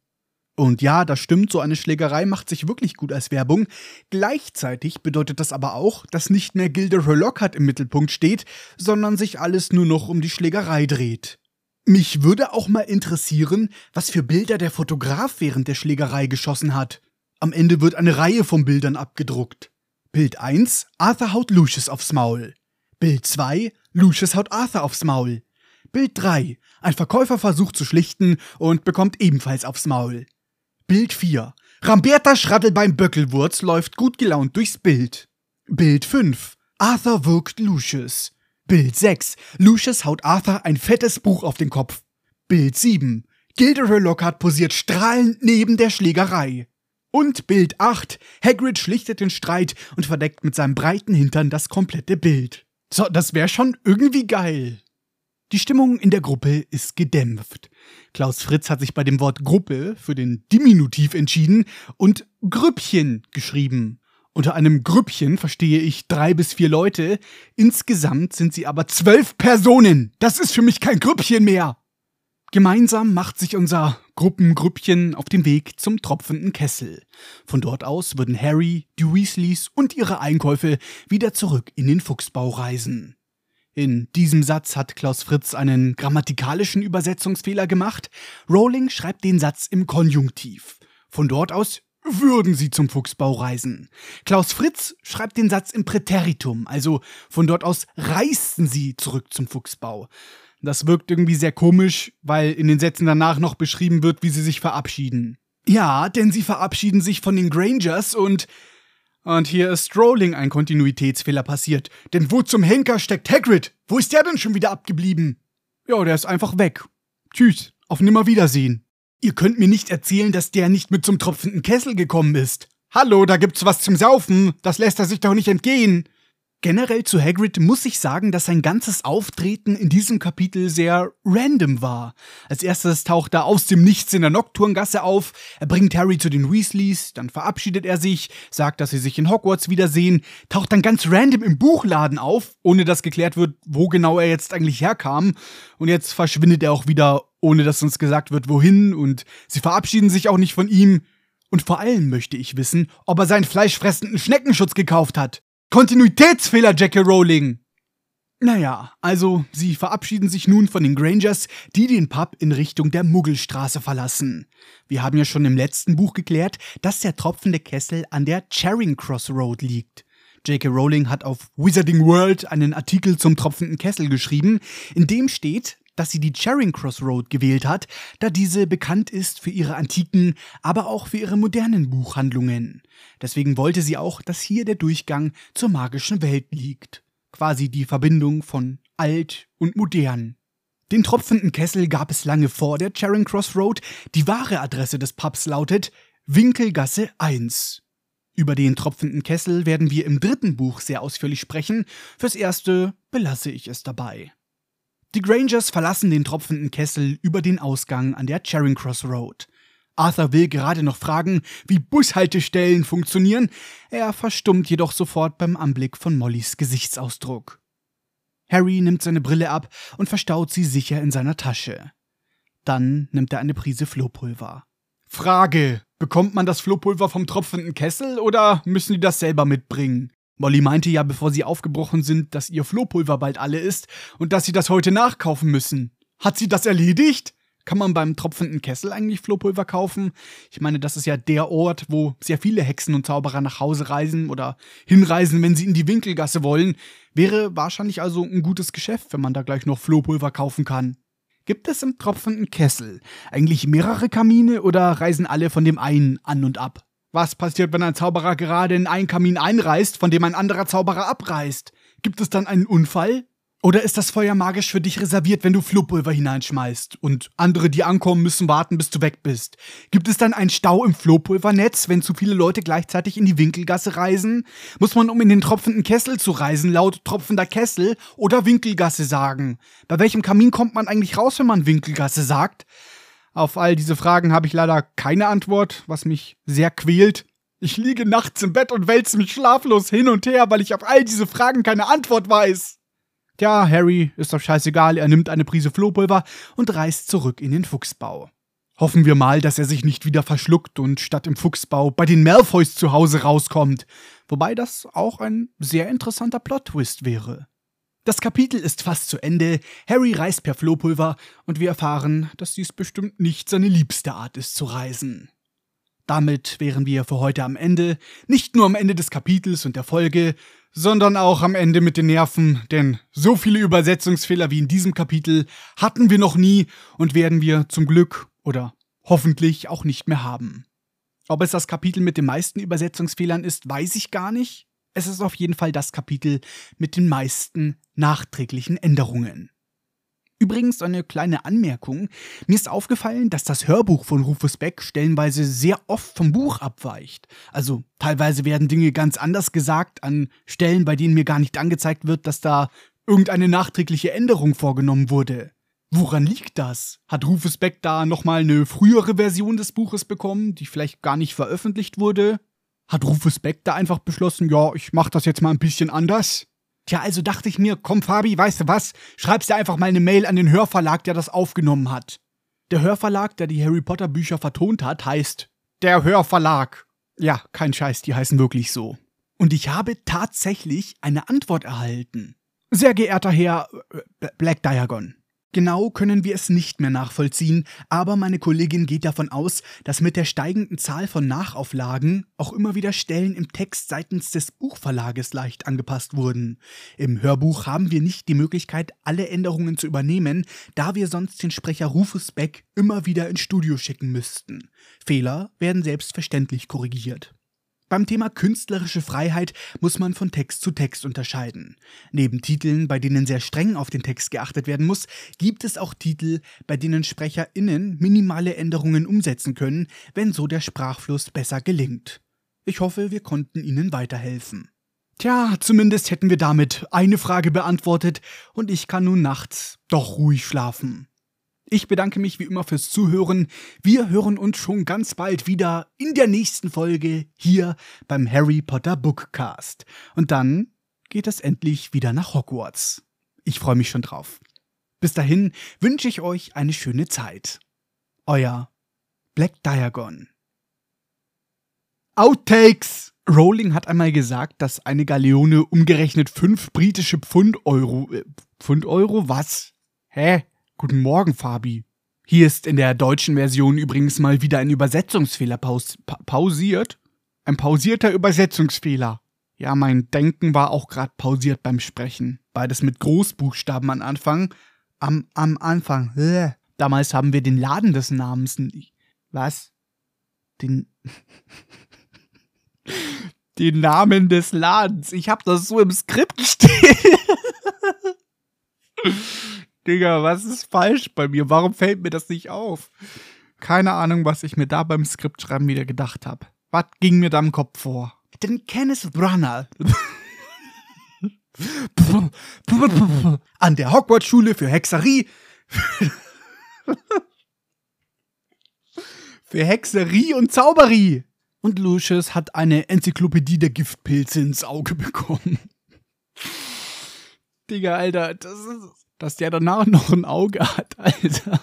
Und ja, das stimmt, so eine Schlägerei macht sich wirklich gut als Werbung. Gleichzeitig bedeutet das aber auch, dass nicht mehr Gilderoy Lockhart im Mittelpunkt steht, sondern sich alles nur noch um die Schlägerei dreht. Mich würde auch mal interessieren, was für Bilder der Fotograf während der Schlägerei geschossen hat. Am Ende wird eine Reihe von Bildern abgedruckt. Bild 1, Arthur haut Lucius aufs Maul. Bild 2, Lucius haut Arthur aufs Maul. Bild 3, ein Verkäufer versucht zu schlichten und bekommt ebenfalls aufs Maul. Bild 4. Ramberta Schrattelbein Böckelwurz läuft gut gelaunt durchs Bild. Bild 5. Arthur wirkt Lucius. Bild 6. Lucius haut Arthur ein fettes Buch auf den Kopf. Bild 7. Gilderoy Lockhart posiert strahlend neben der Schlägerei. Und Bild 8. Hagrid schlichtet den Streit und verdeckt mit seinem breiten Hintern das komplette Bild. So, das wäre schon irgendwie geil. Die Stimmung in der Gruppe ist gedämpft. Klaus Fritz hat sich bei dem Wort Gruppe für den Diminutiv entschieden und Grüppchen geschrieben. Unter einem Grüppchen verstehe ich drei bis vier Leute. Insgesamt sind sie aber zwölf Personen. Das ist für mich kein Grüppchen mehr. Gemeinsam macht sich unser Gruppengrüppchen auf den Weg zum tropfenden Kessel. Von dort aus würden Harry, die Weasleys und ihre Einkäufe wieder zurück in den Fuchsbau reisen. In diesem Satz hat Klaus Fritz einen grammatikalischen Übersetzungsfehler gemacht. Rowling schreibt den Satz im Konjunktiv. Von dort aus würden sie zum Fuchsbau reisen. Klaus Fritz schreibt den Satz im Präteritum, also von dort aus reisten sie zurück zum Fuchsbau. Das wirkt irgendwie sehr komisch, weil in den Sätzen danach noch beschrieben wird, wie sie sich verabschieden. Ja, denn sie verabschieden sich von den Grangers und und hier ist Rowling ein Kontinuitätsfehler passiert. Denn wo zum Henker steckt Hagrid? Wo ist der denn schon wieder abgeblieben? Ja, der ist einfach weg. Tschüss, auf Nimmerwiedersehen. Ihr könnt mir nicht erzählen, dass der nicht mit zum tropfenden Kessel gekommen ist. Hallo, da gibt's was zum Saufen. Das lässt er sich doch nicht entgehen. Generell zu Hagrid muss ich sagen, dass sein ganzes Auftreten in diesem Kapitel sehr random war. Als erstes taucht er aus dem Nichts in der Nocturngasse auf, er bringt Harry zu den Weasleys, dann verabschiedet er sich, sagt, dass sie sich in Hogwarts wiedersehen, taucht dann ganz random im Buchladen auf, ohne dass geklärt wird, wo genau er jetzt eigentlich herkam, und jetzt verschwindet er auch wieder, ohne dass uns gesagt wird, wohin, und sie verabschieden sich auch nicht von ihm. Und vor allem möchte ich wissen, ob er seinen fleischfressenden Schneckenschutz gekauft hat. Kontinuitätsfehler, Jackie Rowling! Naja, also sie verabschieden sich nun von den Grangers, die den Pub in Richtung der Muggelstraße verlassen. Wir haben ja schon im letzten Buch geklärt, dass der tropfende Kessel an der Charing Cross Road liegt. J.K. Rowling hat auf Wizarding World einen Artikel zum tropfenden Kessel geschrieben, in dem steht, dass sie die Charing Cross Road gewählt hat, da diese bekannt ist für ihre antiken, aber auch für ihre modernen Buchhandlungen. Deswegen wollte sie auch, dass hier der Durchgang zur magischen Welt liegt. Quasi die Verbindung von alt und modern. Den tropfenden Kessel gab es lange vor der Charing Cross Road. Die wahre Adresse des Pubs lautet Winkelgasse 1. Über den tropfenden Kessel werden wir im dritten Buch sehr ausführlich sprechen. Fürs erste belasse ich es dabei. Die Grangers verlassen den tropfenden Kessel über den Ausgang an der Charing Cross Road. Arthur will gerade noch fragen, wie Bushaltestellen funktionieren, er verstummt jedoch sofort beim Anblick von Mollys Gesichtsausdruck. Harry nimmt seine Brille ab und verstaut sie sicher in seiner Tasche. Dann nimmt er eine Prise Flohpulver. Frage: Bekommt man das Flohpulver vom tropfenden Kessel oder müssen die das selber mitbringen? Molly meinte ja, bevor sie aufgebrochen sind, dass ihr Flohpulver bald alle ist und dass sie das heute nachkaufen müssen. Hat sie das erledigt? Kann man beim tropfenden Kessel eigentlich Flohpulver kaufen? Ich meine, das ist ja der Ort, wo sehr viele Hexen und Zauberer nach Hause reisen oder hinreisen, wenn sie in die Winkelgasse wollen. Wäre wahrscheinlich also ein gutes Geschäft, wenn man da gleich noch Flohpulver kaufen kann. Gibt es im tropfenden Kessel eigentlich mehrere Kamine oder reisen alle von dem einen an und ab? Was passiert, wenn ein Zauberer gerade in einen Kamin einreißt, von dem ein anderer Zauberer abreißt? Gibt es dann einen Unfall? Oder ist das Feuer magisch für dich reserviert, wenn du Flohpulver hineinschmeißt und andere, die ankommen, müssen warten, bis du weg bist? Gibt es dann einen Stau im Flohpulvernetz, wenn zu viele Leute gleichzeitig in die Winkelgasse reisen? Muss man, um in den tropfenden Kessel zu reisen, laut tropfender Kessel oder Winkelgasse sagen? Bei welchem Kamin kommt man eigentlich raus, wenn man Winkelgasse sagt? Auf all diese Fragen habe ich leider keine Antwort, was mich sehr quält. Ich liege nachts im Bett und wälze mich schlaflos hin und her, weil ich auf all diese Fragen keine Antwort weiß. Tja, Harry ist doch scheißegal, er nimmt eine Prise Flohpulver und reist zurück in den Fuchsbau. Hoffen wir mal, dass er sich nicht wieder verschluckt und statt im Fuchsbau bei den Malfoys zu Hause rauskommt. Wobei das auch ein sehr interessanter Plot-Twist wäre. Das Kapitel ist fast zu Ende, Harry reist per Flohpulver und wir erfahren, dass dies bestimmt nicht seine liebste Art ist zu reisen. Damit wären wir für heute am Ende, nicht nur am Ende des Kapitels und der Folge, sondern auch am Ende mit den Nerven, denn so viele Übersetzungsfehler wie in diesem Kapitel hatten wir noch nie und werden wir zum Glück oder hoffentlich auch nicht mehr haben. Ob es das Kapitel mit den meisten Übersetzungsfehlern ist, weiß ich gar nicht. Es ist auf jeden Fall das Kapitel mit den meisten nachträglichen Änderungen. Übrigens eine kleine Anmerkung. Mir ist aufgefallen, dass das Hörbuch von Rufus Beck stellenweise sehr oft vom Buch abweicht. Also teilweise werden Dinge ganz anders gesagt an Stellen, bei denen mir gar nicht angezeigt wird, dass da irgendeine nachträgliche Änderung vorgenommen wurde. Woran liegt das? Hat Rufus Beck da nochmal eine frühere Version des Buches bekommen, die vielleicht gar nicht veröffentlicht wurde? Hat Rufus Beck da einfach beschlossen, ja, ich mach das jetzt mal ein bisschen anders? Tja, also dachte ich mir, komm Fabi, weißt du was? Schreibst dir einfach mal eine Mail an den Hörverlag, der das aufgenommen hat. Der Hörverlag, der die Harry Potter Bücher vertont hat, heißt der Hörverlag. Ja, kein Scheiß, die heißen wirklich so. Und ich habe tatsächlich eine Antwort erhalten. Sehr geehrter Herr äh, Black Diagon. Genau können wir es nicht mehr nachvollziehen, aber meine Kollegin geht davon aus, dass mit der steigenden Zahl von Nachauflagen auch immer wieder Stellen im Text seitens des Buchverlages leicht angepasst wurden. Im Hörbuch haben wir nicht die Möglichkeit, alle Änderungen zu übernehmen, da wir sonst den Sprecher Rufus Beck immer wieder ins Studio schicken müssten. Fehler werden selbstverständlich korrigiert. Beim Thema künstlerische Freiheit muss man von Text zu Text unterscheiden. Neben Titeln, bei denen sehr streng auf den Text geachtet werden muss, gibt es auch Titel, bei denen SprecherInnen minimale Änderungen umsetzen können, wenn so der Sprachfluss besser gelingt. Ich hoffe, wir konnten Ihnen weiterhelfen. Tja, zumindest hätten wir damit eine Frage beantwortet und ich kann nun nachts doch ruhig schlafen. Ich bedanke mich wie immer fürs Zuhören. Wir hören uns schon ganz bald wieder in der nächsten Folge hier beim Harry Potter Bookcast. Und dann geht es endlich wieder nach Hogwarts. Ich freue mich schon drauf. Bis dahin wünsche ich euch eine schöne Zeit. Euer Black Diagon. Outtakes! Rowling hat einmal gesagt, dass eine Galeone umgerechnet fünf britische Pfund Euro. Äh, Pfund Euro? Was? Hä? Guten Morgen, Fabi. Hier ist in der deutschen Version übrigens mal wieder ein Übersetzungsfehler paus pa pausiert. Ein pausierter Übersetzungsfehler. Ja, mein Denken war auch gerade pausiert beim Sprechen. Beides mit Großbuchstaben am Anfang. Am, am Anfang. Äh. Damals haben wir den Laden des Namens. Was? Den. den Namen des Ladens. Ich hab das so im Skript stehen. Digga, was ist falsch bei mir? Warum fällt mir das nicht auf? Keine Ahnung, was ich mir da beim Skriptschreiben wieder gedacht habe. Was ging mir da im Kopf vor? Denn Kenneth Branagh an der Hogwarts-Schule für Hexerie für Hexerie und Zauberie. Und Lucius hat eine Enzyklopädie der Giftpilze ins Auge bekommen. Digga, Alter, das ist, dass der danach noch ein Auge hat, Alter.